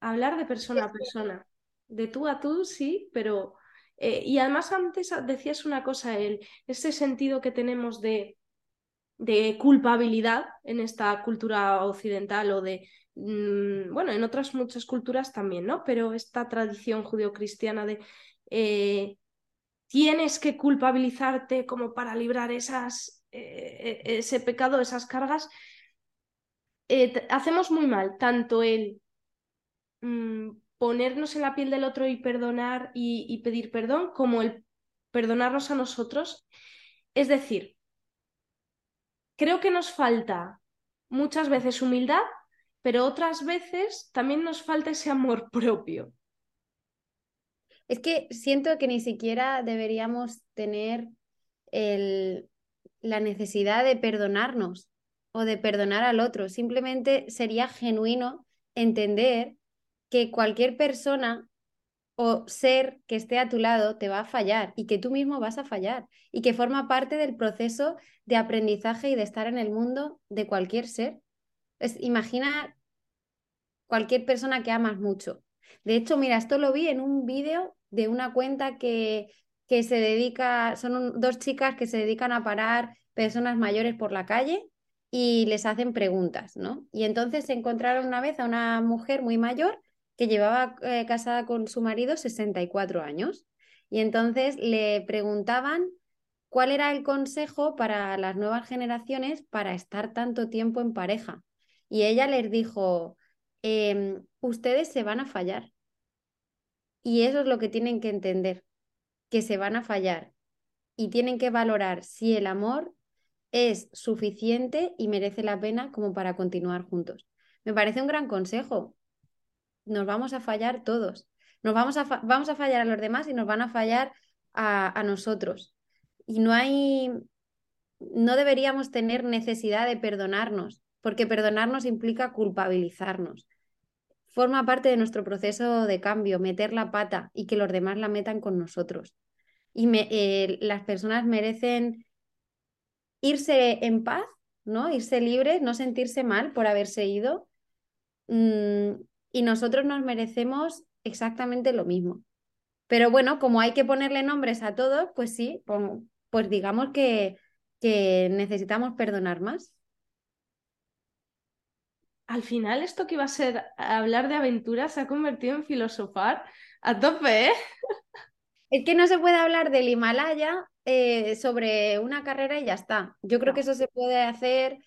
Hablar de persona a persona. De tú a tú, sí, pero... Eh, y además antes decías una cosa, el, ese sentido que tenemos de de culpabilidad en esta cultura occidental o de, mm, bueno, en otras muchas culturas también, ¿no? Pero esta tradición judeocristiana de eh, tienes que culpabilizarte como para librar esas, eh, e, ese pecado, esas cargas, eh, hacemos muy mal tanto el mm, ponernos en la piel del otro y perdonar y pedir perdón, como el perdonarnos a nosotros. Es decir, creo que nos falta muchas veces humildad, pero otras veces también nos falta ese amor propio. Es que siento que ni siquiera deberíamos tener el, la necesidad de perdonarnos o de perdonar al otro. Simplemente sería genuino entender que cualquier persona ser que esté a tu lado te va a fallar y que tú mismo vas a fallar y que forma parte del proceso de aprendizaje y de estar en el mundo de cualquier ser. Es, imagina cualquier persona que amas mucho De hecho, mira, esto lo vi en un vídeo de una cuenta que, que se dedica, son dos chicas que se dedican a parar personas mayores por la calle y les hacen preguntas, ¿no? Y entonces se encontraron una vez a una mujer muy mayor que llevaba eh, casada con su marido 64 años. Y entonces le preguntaban cuál era el consejo para las nuevas generaciones para estar tanto tiempo en pareja. Y ella les dijo, em, ustedes se van a fallar. Y eso es lo que tienen que entender, que se van a fallar y tienen que valorar si el amor es suficiente y merece la pena como para continuar juntos. Me parece un gran consejo. Nos vamos a fallar todos. Nos vamos a, vamos a fallar a los demás y nos van a fallar a, a nosotros. Y no hay, no deberíamos tener necesidad de perdonarnos, porque perdonarnos implica culpabilizarnos. Forma parte de nuestro proceso de cambio, meter la pata y que los demás la metan con nosotros. Y me, eh, las personas merecen irse en paz, ¿no? Irse libres, no sentirse mal por haberse ido. Mm, y nosotros nos merecemos exactamente lo mismo. Pero bueno, como hay que ponerle nombres a todos, pues sí, pues, digamos que, que necesitamos perdonar más. Al final, esto que iba a ser hablar de aventuras se ha convertido en filosofar a tope, ¿eh? Es que no se puede hablar del Himalaya eh, sobre una carrera y ya está. Yo creo que eso se puede hacer.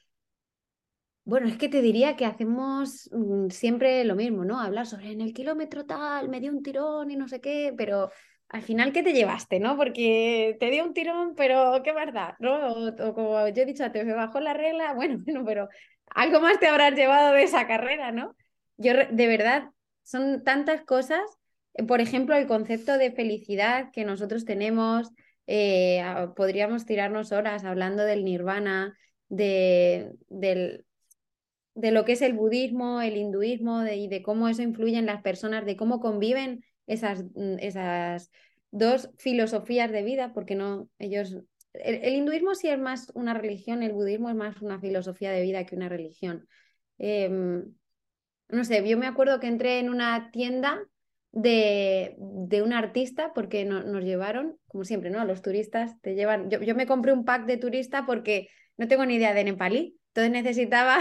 Bueno, es que te diría que hacemos mm, siempre lo mismo, ¿no? Hablar sobre en el kilómetro tal, me dio un tirón y no sé qué, pero al final, ¿qué te llevaste, no? Porque te dio un tirón, pero qué verdad, ¿no? O, como yo he dicho, te bajó la regla, bueno, bueno, pero algo más te habrás llevado de esa carrera, ¿no? Yo, de verdad, son tantas cosas. Por ejemplo, el concepto de felicidad que nosotros tenemos, eh, podríamos tirarnos horas hablando del nirvana, de, del, de lo que es el budismo, el hinduismo y de cómo eso influye en las personas, de cómo conviven esas, mm, esas dos filosofías de vida, porque no, ellos, el, hinduismo sí es más una religión, el budismo es más una filosofía de vida que una religión. Em, no sé, yo me acuerdo que entré en una tienda de, de un artista porque nos llevaron, como siempre, ¿no? Los turistas te llevan. Yo, yo me compré un pack de turista porque no tengo ni idea de nepalí, entonces necesitaba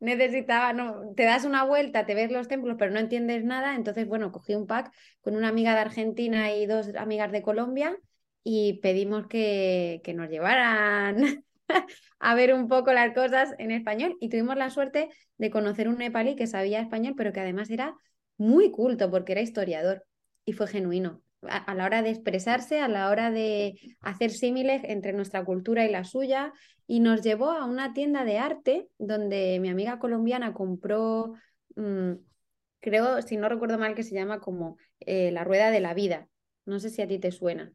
necesitaba, no, te das una vuelta, te ves los templos, pero no entiendes nada. Entonces, bueno, cogí un pack con una amiga de Argentina y dos amigas de Colombia y pedimos que, que nos llevaran a ver un poco las cosas en español y tuvimos la suerte de conocer un nepalí que sabía español, pero que además era muy culto porque era historiador y fue genuino a, la hora de expresarse, a la hora de hacer símiles entre nuestra cultura y la suya, y nos llevó a una tienda de arte donde mi amiga colombiana compró, mm, creo, si no recuerdo mal, que se llama como eh, la rueda de la vida. No sé si a ti te suena,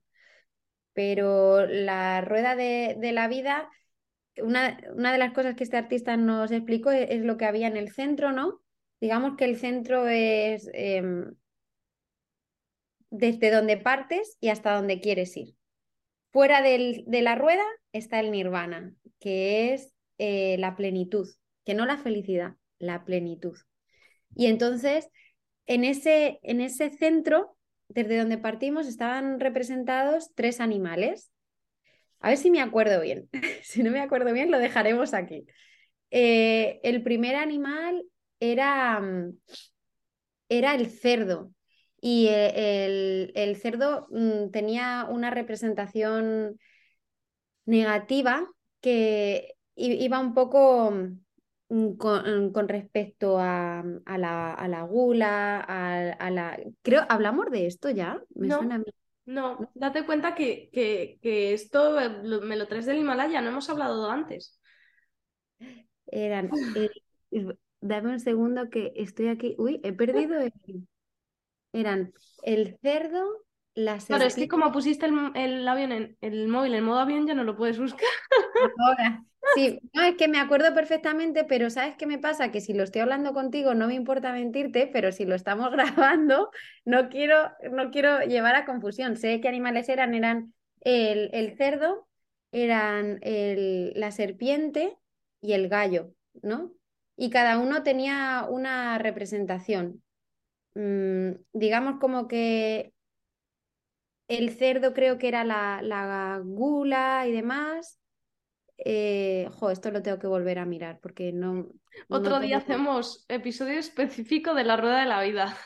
pero la rueda de, la vida, una, una, de las cosas que este artista nos explicó es, lo que había en el centro, ¿no? Digamos que el centro es... Em, desde donde partes y hasta donde quieres ir. Fuera de la rueda está el nirvana, que es eh, la plenitud, que no la felicidad, la plenitud. Y entonces, en ese, en ese centro, desde donde partimos, estaban representados tres animales. A ver si me acuerdo bien. si no me acuerdo bien, lo dejaremos aquí. Eh, el primer animal era, mm, era el cerdo, y eh, el, cerdo mm, tenía una representación negativa que iba un poco mm, mm, con, respecto a, la, gula, a, la... Creo, ¿hablamos de esto ya? Me no, suena a mí. No, date cuenta que, que, esto eh, me lo traes del Himalaya, no hemos hablado antes. Eran... Eh, dame un segundo que estoy aquí. Uy, he perdido el eran el cerdo, las Claro, es que como pusiste el, avión en el móvil en modo avión, ya no lo puedes buscar. Ahora, sí, no, es que me acuerdo perfectamente, pero ¿sabes qué me pasa? Que si lo estoy hablando contigo no me importa mentirte, pero si lo estamos grabando, no quiero, no quiero llevar a confusión. Sé qué animales eran, eran el, el cerdo, eran el, la serpiente y el gallo, ¿no? Y cada uno tenía una representación. Mm, digamos como que el cerdo creo que era la, la gula y demás. Eh, jo, esto lo tengo que volver a mirar porque no. Otro no día hacemos episodio específico de la rueda de la vida.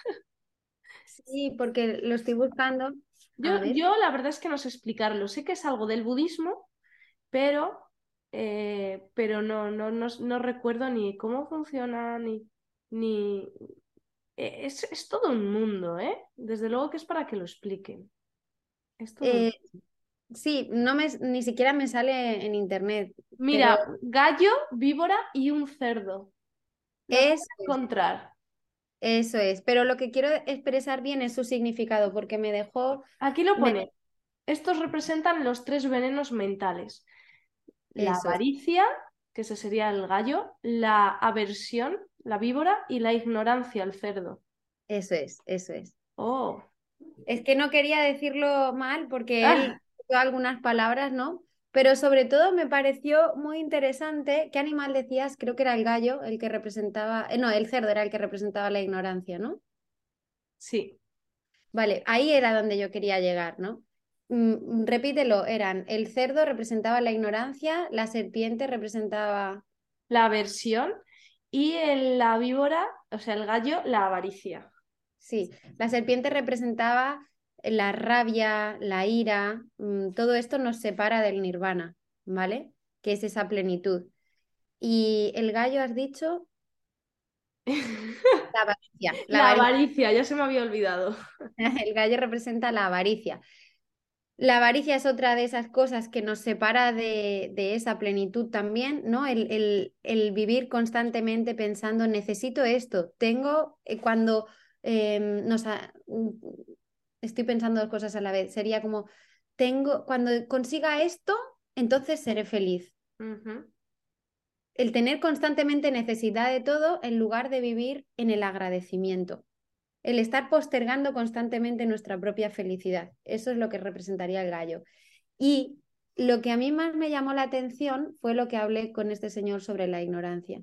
Sí, porque lo estoy buscando. Yo, yo la verdad es que no sé explicarlo. Sé que es algo del budismo, pero, eh, pero no, no, no, no recuerdo ni cómo funciona, ni, ni... eh, Es, es todo un mundo, ¿eh? Desde luego que es para que lo expliquen. Es todo un- Eh, sí, no me, ni siquiera me sale en internet. Mira, gallo, víbora y un cerdo. Es. encontrar. Eso es, pero lo que quiero expresar bien es su significado, porque me dejó, Aquí lo me- pone. Estos representan los tres venenos mentales. La Eso avaricia, que ese sería el gallo, la aversión, la víbora, y la ignorancia, el cerdo. eso es, eso es. Oh, Es que no quería decirlo mal porque Ah. él dio algunas palabras, ¿no? Pero sobre todo me pareció muy interesante. ¿Qué animal decías? Creo que era el gallo, el que representaba, eh, no, el cerdo era el que representaba la ignorancia, ¿no? sí. Vale, ahí era donde yo quería llegar, ¿no? Mm, repítelo, eran el cerdo representaba la ignorancia, la serpiente representaba La aversión y el- la víbora, o sea, el gallo, la avaricia. Sí, la serpiente representaba la rabia, la ira, mm, todo esto nos separa del nirvana, ¿vale? Que es esa plenitud. Y el gallo, has dicho, la avaricia. La La avaricia. avaricia, ya se me había olvidado. El gallo representa la avaricia. La avaricia es otra de esas cosas que nos separa de, de esa plenitud también, ¿no? El, el- el vivir constantemente pensando, necesito esto, tengo, eh, cuando em, nos ha- mm, estoy pensando dos cosas a la vez, sería como, tengo, cuando consiga esto, entonces seré feliz. El tener constantemente necesidad de todo en lugar de vivir en el agradecimiento. El estar postergando constantemente nuestra propia felicidad. Eso es lo que representaría el gallo. Y lo que a mí más me llamó la atención fue lo que hablé con este señor sobre la ignorancia.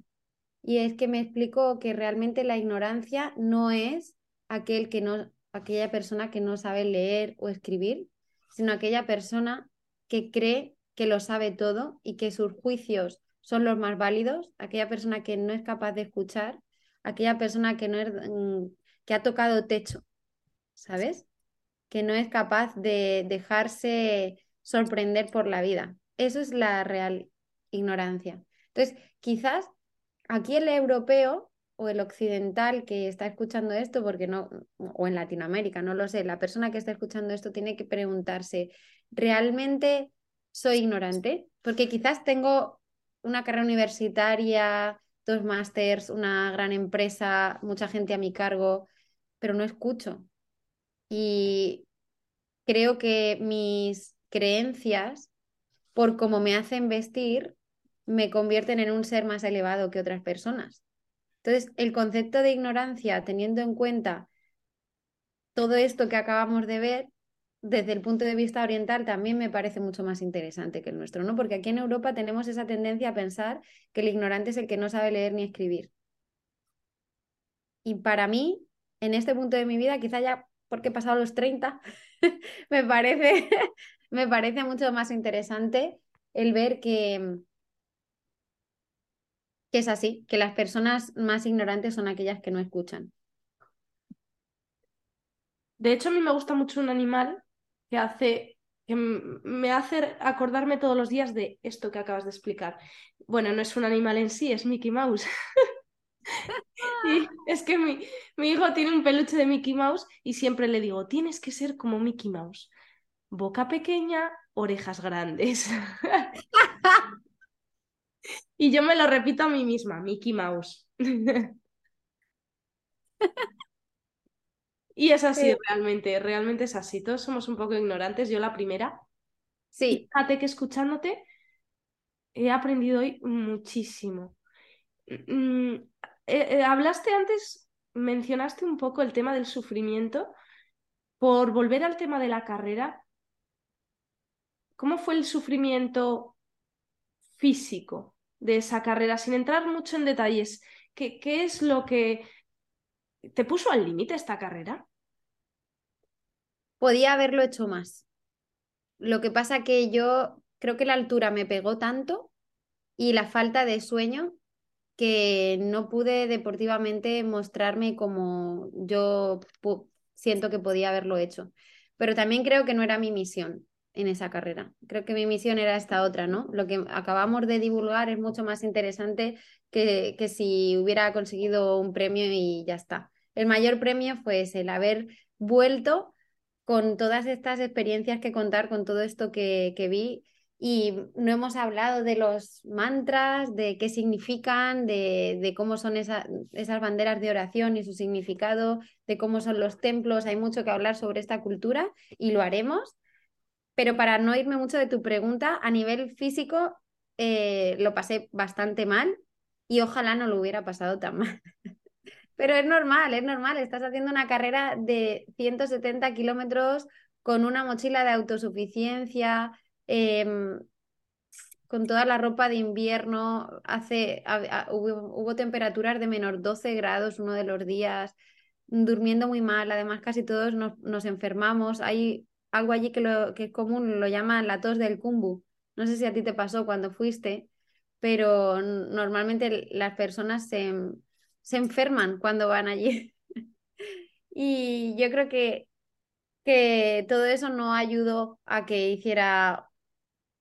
Y es que me explicó que realmente la ignorancia no es aquel que no, aquella persona que no sabe leer o escribir, sino aquella persona que cree que lo sabe todo y que sus juicios son los más válidos, aquella persona que no es capaz de escuchar, aquella persona que no es, mm, que ha tocado techo, ¿sabes? Que no es capaz de dejarse sorprender por la vida. Eso es la real ignorancia. Entonces, quizás aquí el europeo o el occidental que está escuchando esto, porque no, o en Latinoamérica, no lo sé, la persona que está escuchando esto tiene que preguntarse, ¿realmente soy ignorante? Porque quizás tengo una carrera universitaria, dos másters, una gran empresa, mucha gente a mi cargo, pero no escucho. Y creo que mis creencias, por cómo me hacen vestir, me convierten en un ser más elevado que otras personas. Entonces, el concepto de ignorancia, teniendo en cuenta todo esto que acabamos de ver, desde el punto de vista oriental también me parece mucho más interesante que el nuestro, ¿no? Porque aquí en Europa tenemos esa tendencia a pensar que el ignorante es el que no sabe leer ni escribir. Y para mí, en este punto de mi vida, quizá ya porque he pasado los 30, me parece, me parece mucho más interesante el ver que, que es así, que las personas más ignorantes son aquellas que no escuchan. De hecho, a mí me gusta mucho un animal que hace, que me hace acordarme todos los días de esto que acabas de explicar. Bueno, no es un animal en sí, es Mickey Mouse. Y es que mi, mi hijo tiene un peluche de Mickey Mouse y siempre le digo, tienes que ser como Mickey Mouse. Boca pequeña, orejas grandes. Y yo me lo repito a mí misma, Mickey Mouse. Y es así Eh. realmente, realmente es así. Todos somos un poco ignorantes, yo la primera. Sí, fíjate que escuchándote he aprendido hoy muchísimo. Eh, eh, hablaste antes, mencionaste un poco el tema del sufrimiento. Por volver al tema de la carrera, ¿cómo fue el sufrimiento físico de esa carrera? Sin entrar mucho en detalles, ¿qué, qué es lo que, ¿Te puso al límite esta carrera? Podía haberlo hecho más. Lo que pasa que yo creo que la altura me pegó tanto y la falta de sueño que no pude deportivamente mostrarme como yo siento que podía haberlo hecho. Pero también creo que no era mi misión en esa carrera. Creo que mi misión era esta otra, ¿no? Lo que acabamos de divulgar es mucho más interesante que, que si hubiera conseguido un premio y ya está. El mayor premio fue el haber vuelto con todas estas experiencias que contar, con todo esto que, que vi y no hemos hablado de los mantras, de qué significan, de, cómo son esas banderas de oración y su significado, de cómo son los templos. Hay mucho que hablar sobre esta cultura y lo haremos. Pero para no irme mucho de tu pregunta, a nivel físico eh, lo pasé bastante mal y ojalá no lo hubiera pasado tan mal. Pero es normal, es normal. Estás haciendo una carrera de 170 kilómetros con una mochila de autosuficiencia, Em, con toda la ropa de invierno, hace, hubo, temperaturas de menos 12 grados uno de los días, durmiendo muy mal, además casi todos nos, enfermamos. Hay algo allí que, que es común, lo llaman la tos del kumbu. No sé si a ti te pasó cuando fuiste, pero normalmente las personas se, se enferman cuando van allí. y yo creo que, que todo eso no ayudó a que hiciera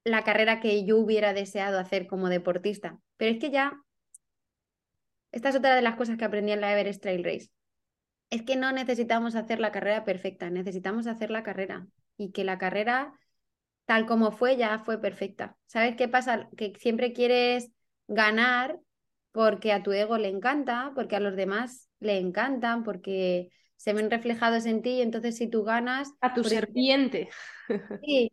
la carrera que yo hubiera deseado hacer como deportista. Pero es que ya, esta es otra de las cosas que aprendí en la Everest Trail Race. Es que no necesitamos hacer la carrera perfecta, necesitamos hacer la carrera. Y que la carrera, tal como fue, ya fue perfecta. ¿Sabes qué pasa? Que siempre quieres ganar porque a tu ego le encanta, porque a los demás le encantan, porque se ven reflejados en ti y entonces si tú ganas... A tu serpiente. Sí,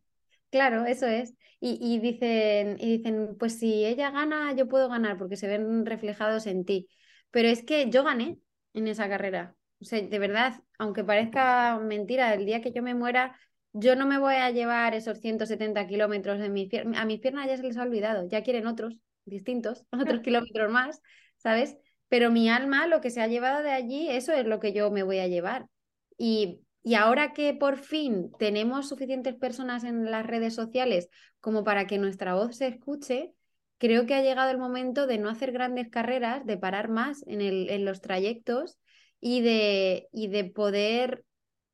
claro, eso es. Y, dicen, y dicen, pues si ella gana, yo puedo ganar porque se ven reflejados en ti. Pero es que yo gané en esa carrera. O sea, de verdad, aunque parezca mentira, el día que yo me muera, yo no me voy a llevar esos 170 kilómetros de mis piernas. A mis piernas ya se les ha olvidado, ya quieren otros distintos, otros kilómetros más, ¿sabes? Pero mi alma, lo que se ha llevado de allí, eso es lo que yo me voy a llevar. Y y ahora que por fin tenemos suficientes personas en las redes sociales como para que nuestra voz se escuche, creo que ha llegado el momento de no hacer grandes carreras, de parar más en, los trayectos y de, poder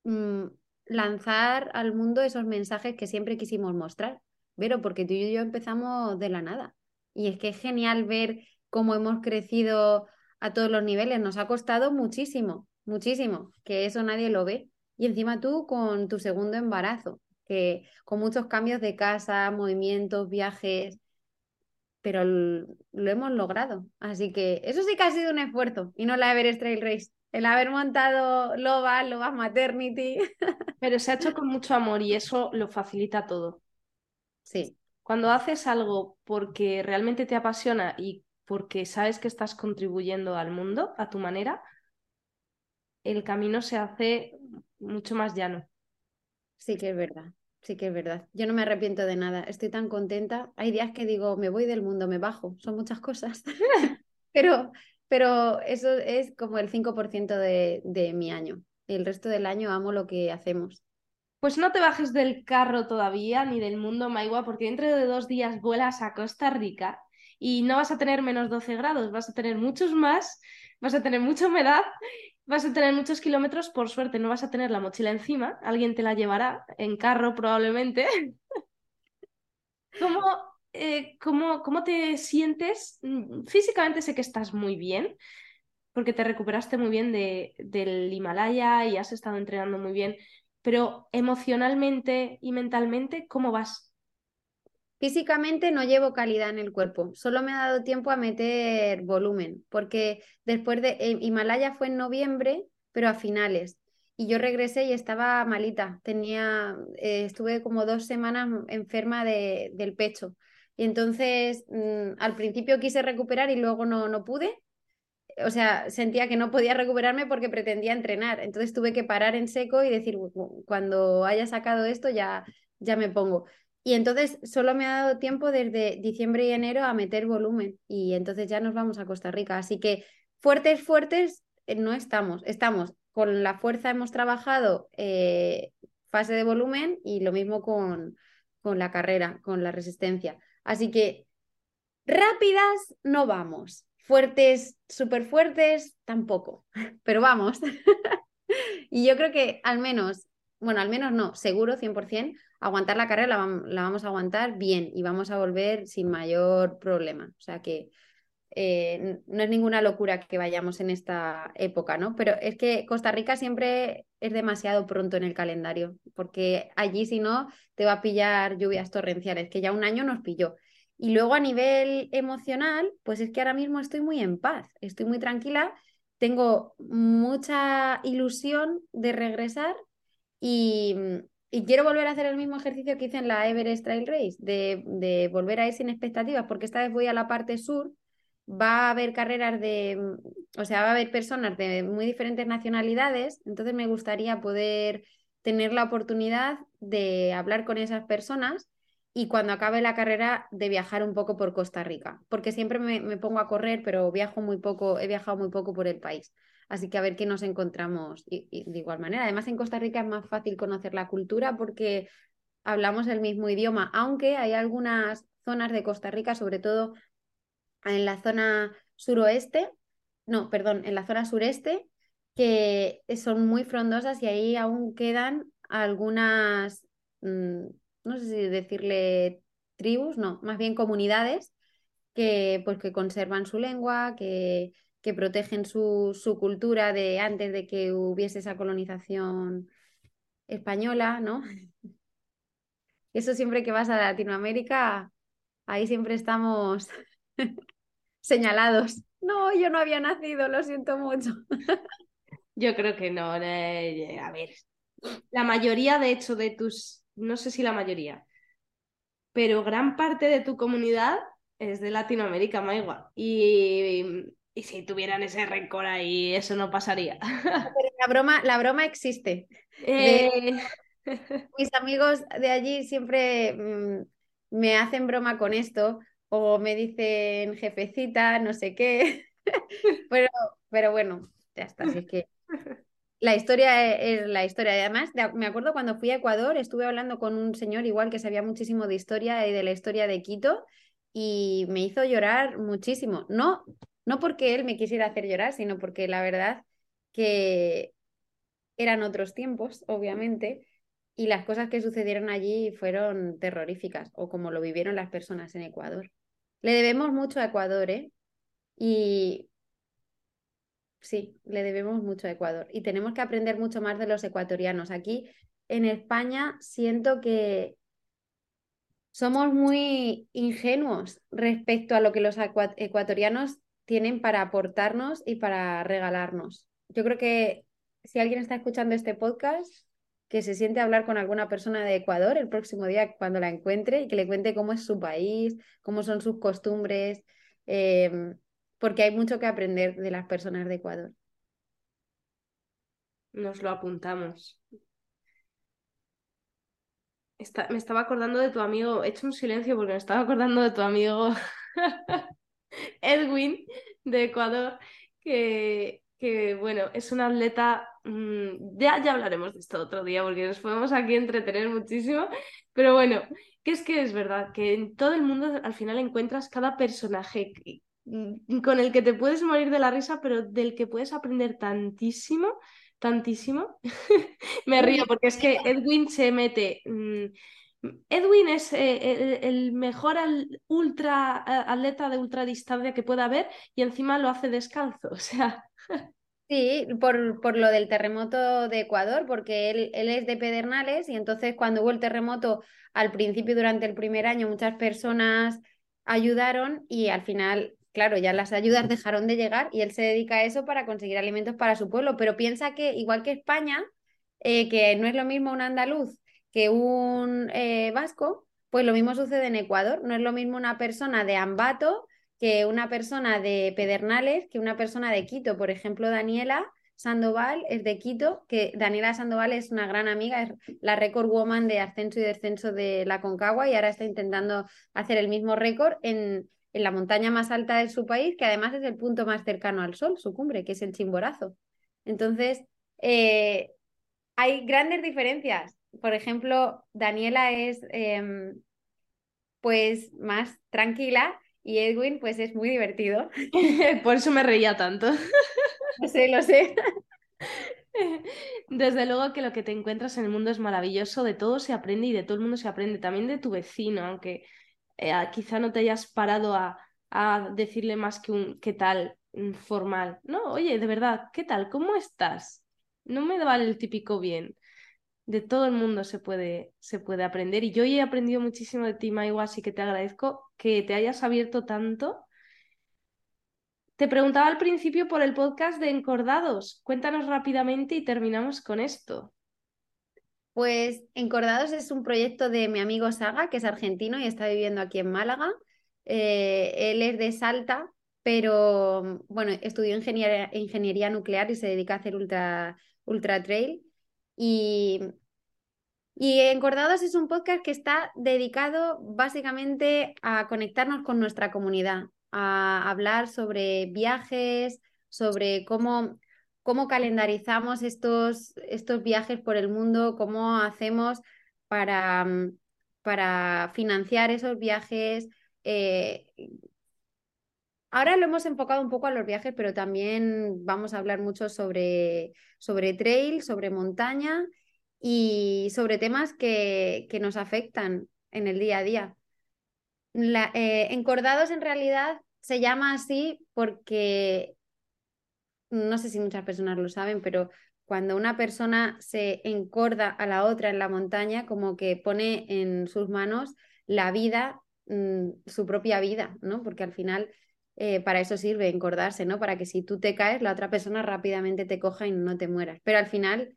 mm, lanzar al mundo esos mensajes que siempre quisimos mostrar. Pero porque tú y yo empezamos de la nada. Y es que es genial ver cómo hemos crecido a todos los niveles. Nos ha costado muchísimo, muchísimo, que eso nadie lo ve. Y encima tú con tu segundo embarazo, que con muchos cambios de casa, movimientos, viajes, pero lo hemos logrado. Así que eso sí que ha sido un esfuerzo y no la Everest Trail Race. El haber montado Loba, Loba Maternity. Pero se ha hecho con mucho amor y eso lo facilita todo. Sí. Cuando haces algo porque realmente te apasiona y porque sabes que estás contribuyendo al mundo a tu manera, el camino se hace mucho más llano. Sí que es verdad, sí que es verdad. Yo no me arrepiento de nada, estoy tan contenta. Hay días que digo, me voy del mundo, me bajo, son muchas cosas. pero, pero eso es como el 5% de, de mi año. El resto del año amo lo que hacemos. Pues no te bajes del carro todavía, ni del mundo Maigua, porque dentro de dos días vuelas a Costa Rica y no vas a tener menos 12 grados, vas a tener muchos más, vas a tener mucha humedad vas a tener muchos kilómetros, por suerte no vas a tener la mochila encima, alguien te la llevará en carro probablemente. ¿Cómo, eh, cómo, cómo te sientes? Mm, físicamente sé que estás muy bien, porque te recuperaste muy bien de, del Himalaya y has estado entrenando muy bien, pero emocionalmente y mentalmente, ¿cómo vas? Físicamente no llevo calidad en el cuerpo, solo me ha dado tiempo a meter volumen, porque después de Himalaya fue en noviembre, pero a finales. Y yo regresé y estaba malita, tenía, eh, estuve como dos semanas enferma de, del pecho. Y entonces mm, al principio quise recuperar y luego no, no pude. O sea, sentía que no podía recuperarme porque pretendía entrenar. Entonces tuve que parar en seco y decir, cuando haya sacado esto ya, ya me pongo. Y entonces solo me ha dado tiempo desde diciembre y enero a meter volumen y entonces ya nos vamos a Costa Rica. Así que fuertes, fuertes, eh, no estamos. Estamos con la fuerza, hemos trabajado eh, fase de volumen y lo mismo con, con la carrera, con la resistencia. Así que rápidas no vamos. Fuertes, súper fuertes, tampoco. Pero vamos. y yo creo que al menos, bueno, al menos no, seguro 100%, aguantar la carrera la, vamos a aguantar bien y vamos a volver sin mayor problema. O sea que eh, no es ninguna locura que vayamos en esta época, ¿no? Pero es que Costa Rica siempre es demasiado pronto en el calendario, porque allí si no te va a pillar lluvias torrenciales, que ya un año nos pilló. Y luego a nivel emocional, pues es que ahora mismo estoy muy en paz, estoy muy tranquila, tengo mucha ilusión de regresar y, y quiero volver a hacer el mismo ejercicio que hice en la Everest Trail Race, de, de volver a ir sin expectativas, porque esta vez voy a la parte sur va a haber carreras de, o sea, va a haber personas de muy diferentes nacionalidades, entonces me gustaría poder tener la oportunidad de hablar con esas personas y cuando acabe la carrera de viajar un poco por Costa Rica, porque siempre me, pongo a correr, pero viajo muy poco, he viajado muy poco por el país. Así que a ver qué nos encontramos y, de igual manera. Además, en Costa Rica es más fácil conocer la cultura porque hablamos el mismo idioma, aunque hay algunas zonas de Costa Rica, sobre todo en la zona suroeste, no, perdón, en la zona sureste, que son muy frondosas y ahí aún quedan algunas, mm, no sé si decirle tribus, no, más bien comunidades que, pues, que conservan su lengua, que, que protegen su, su, cultura de antes de que hubiese esa colonización española, ¿no? Eso siempre que vas a Latinoamérica, ahí siempre estamos señalados. No, yo no había nacido, lo siento mucho. Yo creo que no. Eh, a ver, la mayoría, de hecho, de tus, no sé si la mayoría, pero gran parte de tu comunidad es de Latinoamérica, Maigua. Y, y si tuvieran ese rencor ahí, eso no pasaría. Pero la broma, la broma existe. Eh, mis amigos de allí siempre mm, me hacen broma con esto o me dicen jefecita, no sé qué. pero, pero bueno, ya está. Así que la historia es la historia. Además, me acuerdo cuando fui a Ecuador, estuve hablando con un señor igual que sabía muchísimo de historia y de la historia de Quito y me hizo llorar muchísimo. No, no porque él me quisiera hacer llorar, sino porque la verdad que eran otros tiempos, obviamente, y las cosas que sucedieron allí fueron terroríficas, o como lo vivieron las personas en Ecuador. Le debemos mucho a Ecuador, ¿eh? Y sí, le debemos mucho a Ecuador. Y tenemos que aprender mucho más de los ecuatorianos. Aquí en España siento que somos muy ingenuos respecto a lo que los ecuatorianos tienen para aportarnos y para regalarnos. Yo creo que si alguien está escuchando este podcast, que se siente a hablar con alguna persona de Ecuador el próximo día cuando la encuentre y que le cuente cómo es su país, cómo son sus costumbres, em, porque hay mucho que aprender de las personas de Ecuador. Nos lo apuntamos. me estaba acordando de tu amigo, he hecho un silencio porque me estaba acordando de tu amigo Edwin de Ecuador, que, que bueno, es un atleta Mm, ya, ya hablaremos de esto otro día porque nos podemos aquí entretener muchísimo, pero bueno, que es que es verdad que en todo el mundo al final encuentras cada personaje mm, con el que te puedes morir de la risa, pero del que puedes aprender tantísimo, tantísimo. Me río porque es que Edwin se mete... Mm, Edwin es eh, el, mejor ultra atleta de ultradistancia que pueda haber y encima lo hace descalzo, o sea... Sí, por, por, lo del terremoto de Ecuador, porque él, él, es de Pedernales y entonces cuando hubo el terremoto, al principio durante el primer año, muchas personas ayudaron y al final, claro, ya las ayudas dejaron de llegar y él se dedica a eso para conseguir alimentos para su pueblo. Pero piensa que igual que España, eh, que no es lo mismo un andaluz que un eh, vasco, pues lo mismo sucede en Ecuador. No es lo mismo una persona de Ambato que una persona de Pedernales, que una persona de Quito. Por ejemplo, Daniela Sandoval es de Quito, que Daniela Sandoval es una gran amiga, es la record woman de ascenso y descenso de la Concagua y ahora está intentando hacer el mismo récord en, en la montaña más alta de su país, que además es el punto más cercano al sol, su cumbre, que es el Chimborazo. Entonces, eh, hay grandes diferencias. Por ejemplo, Daniela es em, pues más tranquila y Edwin pues es muy divertido. Por eso me reía tanto. Lo sé, lo sé. Desde luego que lo que te encuentras en el mundo es maravilloso, de todo se aprende y de todo el mundo se aprende, también de tu vecino, aunque eh, quizá no te hayas parado a, a, decirle más que un qué tal formal. No, oye, de verdad, ¿qué tal? ¿Cómo estás? No me vale el típico bien. De todo el mundo se puede, se puede aprender y yo he aprendido muchísimo de ti, Maiwa, así que te agradezco que te hayas abierto tanto te preguntaba al principio por el podcast de Encordados. Cuéntanos rápidamente y terminamos con esto. Pues Encordados es un proyecto de mi amigo Saga, que es argentino y está viviendo aquí en Málaga. Eh, él es de Salta, pero bueno, estudió ingeniería, ingeniería, nuclear y se dedica a hacer ultra, ultra trail. Y, y Encordados es un podcast que está dedicado básicamente a conectarnos con nuestra comunidad, a hablar sobre viajes, sobre cómo, cómo calendarizamos estos, estos viajes por el mundo, cómo hacemos para, mm, para financiar esos viajes. Eh, ahora lo hemos enfocado un poco a los viajes, pero también vamos a hablar mucho sobre, sobre trail, sobre montaña y sobre temas que, que nos afectan en el día a día. Eh, encordados en realidad se llama así porque, no sé si muchas personas lo saben, pero cuando una persona se encorda a la otra en la montaña, como que pone en sus manos la vida, mm, su propia vida, ¿no? Porque al final eh, para eso sirve encordarse, ¿no? Para que si tú te caes, la otra persona rápidamente te coja y no te mueras. Pero al final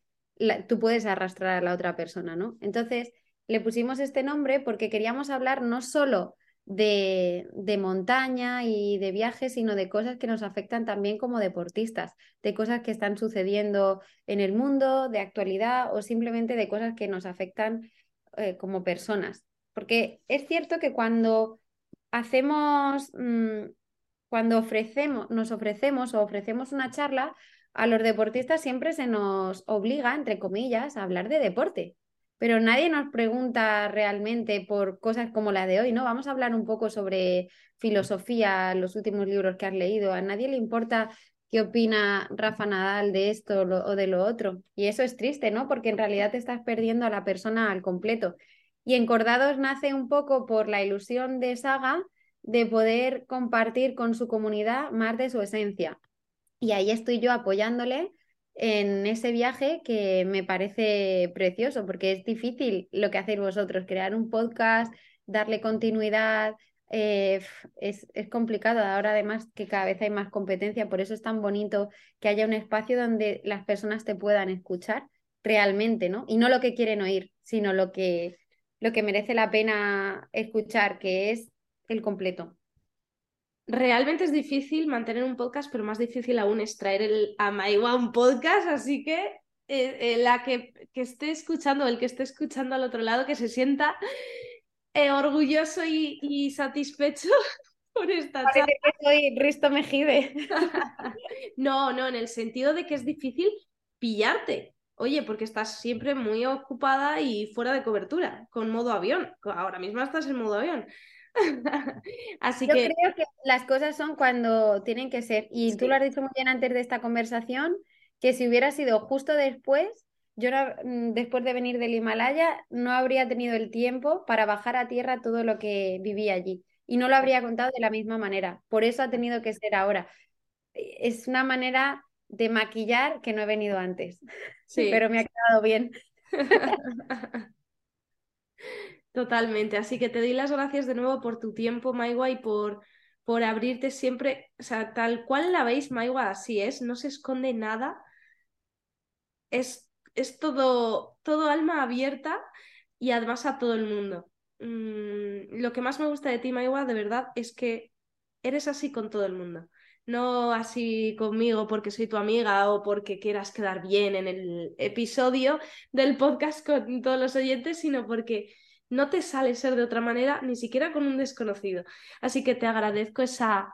tú puedes arrastrar a la otra persona, ¿no? Entonces le pusimos este nombre porque queríamos hablar no solo de, de, montaña y de viajes, sino de cosas que nos afectan también como deportistas, de cosas que están sucediendo en el mundo, de actualidad o simplemente de cosas que nos afectan eh, como personas. Porque es cierto que cuando hacemos, mmm, cuando ofrecemos, nos ofrecemos o ofrecemos una charla, a los deportistas siempre se nos obliga, entre comillas, a hablar de deporte pero nadie nos pregunta realmente por cosas como la de hoy, ¿no? Vamos a hablar un poco sobre filosofía, los últimos libros que has leído. A nadie le importa qué opina Rafa Nadal de esto o de lo otro. Y eso es triste, ¿no? Porque en realidad te estás perdiendo a la persona al completo. Y Encordados nace un poco por la ilusión de Saga de poder compartir con su comunidad más de su esencia. Y ahí estoy yo apoyándole en ese viaje que me parece precioso, porque es difícil lo que hacéis vosotros, crear un podcast, darle continuidad, eh, es, es, complicado. Ahora además que cada vez hay más competencia, por eso es tan bonito que haya un espacio donde las personas te puedan escuchar realmente, ¿no? Y no lo que quieren oír, sino lo que, lo que merece la pena escuchar, que es el completo. Realmente es difícil mantener un podcast, pero más difícil aún es traer el, a Maiwa un podcast, así que eh, eh, la que, que, esté escuchando, el que esté escuchando al otro lado, que se sienta eh, orgulloso y, y, satisfecho por esta Parece charla. que soy Risto Mejide. no, no, en el sentido de que es difícil pillarte. Oye, porque estás siempre muy ocupada y fuera de cobertura, con modo avión. Ahora mismo estás en modo avión. Así Yo que... creo que las cosas son cuando tienen que ser. Y sí. tú lo has dicho muy bien antes de esta conversación, que si hubiera sido justo después, yo no, mm, después de venir del Himalaya no habría tenido el tiempo para bajar a tierra todo lo que viví allí. Y no lo habría contado de la misma manera. Por eso ha tenido que ser ahora. Es una manera de maquillar que no he venido antes. Sí. Pero me ha quedado bien. Totalmente. Así que te doy las gracias de nuevo por tu tiempo, Maiwa, y por, por abrirte siempre, o sea, tal cual la veis, Maiwa, así es, no se esconde nada. Es, es todo, todo alma abierta y además a todo el mundo. Mm, lo que más me gusta de ti, Maiwa, de verdad, es que eres así con todo el mundo. No así conmigo porque soy tu amiga o porque quieras quedar bien en el episodio del podcast con todos los oyentes, sino porque no te sale ser de otra manera, ni siquiera con un desconocido. Así que te agradezco esa,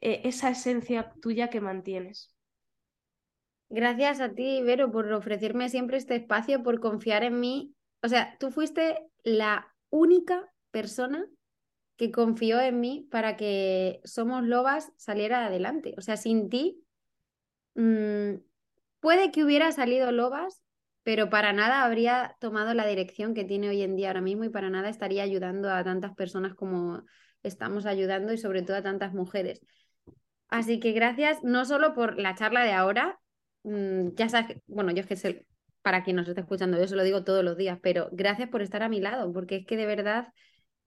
eh, esa esencia tuya que mantienes. Gracias a ti, Vero, por ofrecerme siempre este espacio, por confiar en mí. O sea, tú fuiste la única persona que confió en mí para que Somos Lobas saliera adelante. O sea, sin ti, mm, puede que hubiera salido Lobas, pero para nada habría tomado la dirección que tiene hoy en día ahora mismo y para nada estaría ayudando a tantas personas como estamos ayudando y sobre todo a tantas mujeres. Así que gracias no solo por la charla de ahora, mm, ya sabes, bueno, yo es que sé, para quien nos esté escuchando, yo se lo digo todos los días, pero gracias por estar a mi lado, porque es que de verdad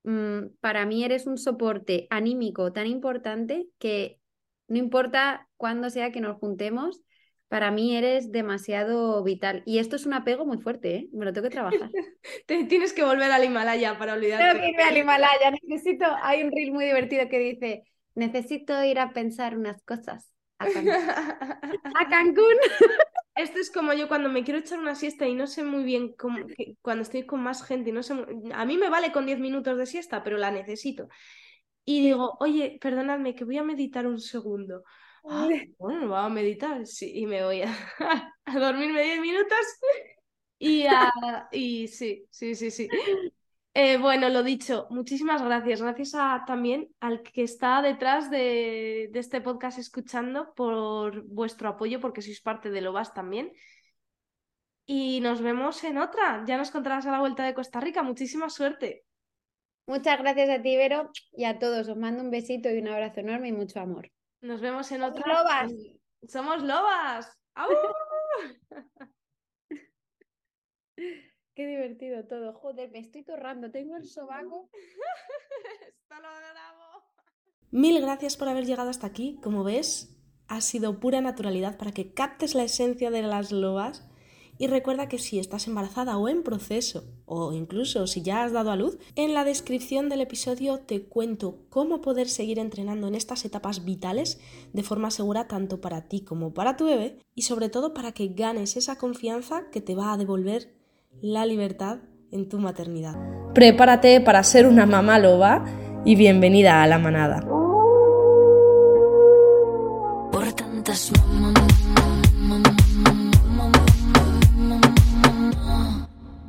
Mm, para mí eres un soporte anímico tan importante que no importa cuándo sea que nos juntemos, para mí eres demasiado vital. Y esto es un apego muy fuerte, ¿eh? Me lo tengo que trabajar. Te tienes que volver al Himalaya para olvidarte. Tengo que irme al Himalaya, necesito, hay un reel muy divertido que dice, necesito ir a pensar unas cosas a Cancún. a Cancún. Esto es como yo cuando me quiero echar una siesta y no sé muy bien cómo, cuando estoy con más gente y no sé, a mí me vale con 10 minutos de siesta, pero la necesito. Y digo, oye, perdonadme, que voy a meditar un segundo. Ah, bueno, voy a meditar, sí, y me voy a, a dormirme 10 minutos. Y, y sí, sí, sí, sí. Eh, bueno, lo dicho, muchísimas gracias. Gracias a, también al que está detrás de, este podcast escuchando por vuestro apoyo, porque sois parte de Lobas también. Y nos vemos en otra. Ya nos contarás a la vuelta de Costa Rica. Muchísima suerte. Muchas gracias a ti, Vero, y a todos. Os mando un besito y un abrazo enorme y mucho amor. Nos vemos en otra. ¡Lobas! ¡Somos lobas! Qué divertido todo. Joder, me estoy torrando. Tengo el sobaco. Esto lo grabo. Mil gracias por haber llegado hasta aquí. Como ves, ha sido pura naturalidad para que captes la esencia de las lobas. Y recuerda que si estás embarazada o en proceso, o incluso si ya has dado a luz, en la descripción del episodio te cuento cómo poder seguir entrenando en estas etapas vitales de forma segura tanto para ti como para tu bebé y sobre todo para que ganes esa confianza que te va a devolver la libertad en tu maternidad. Prepárate para ser una mamá loba y bienvenida a la manada. Por tantas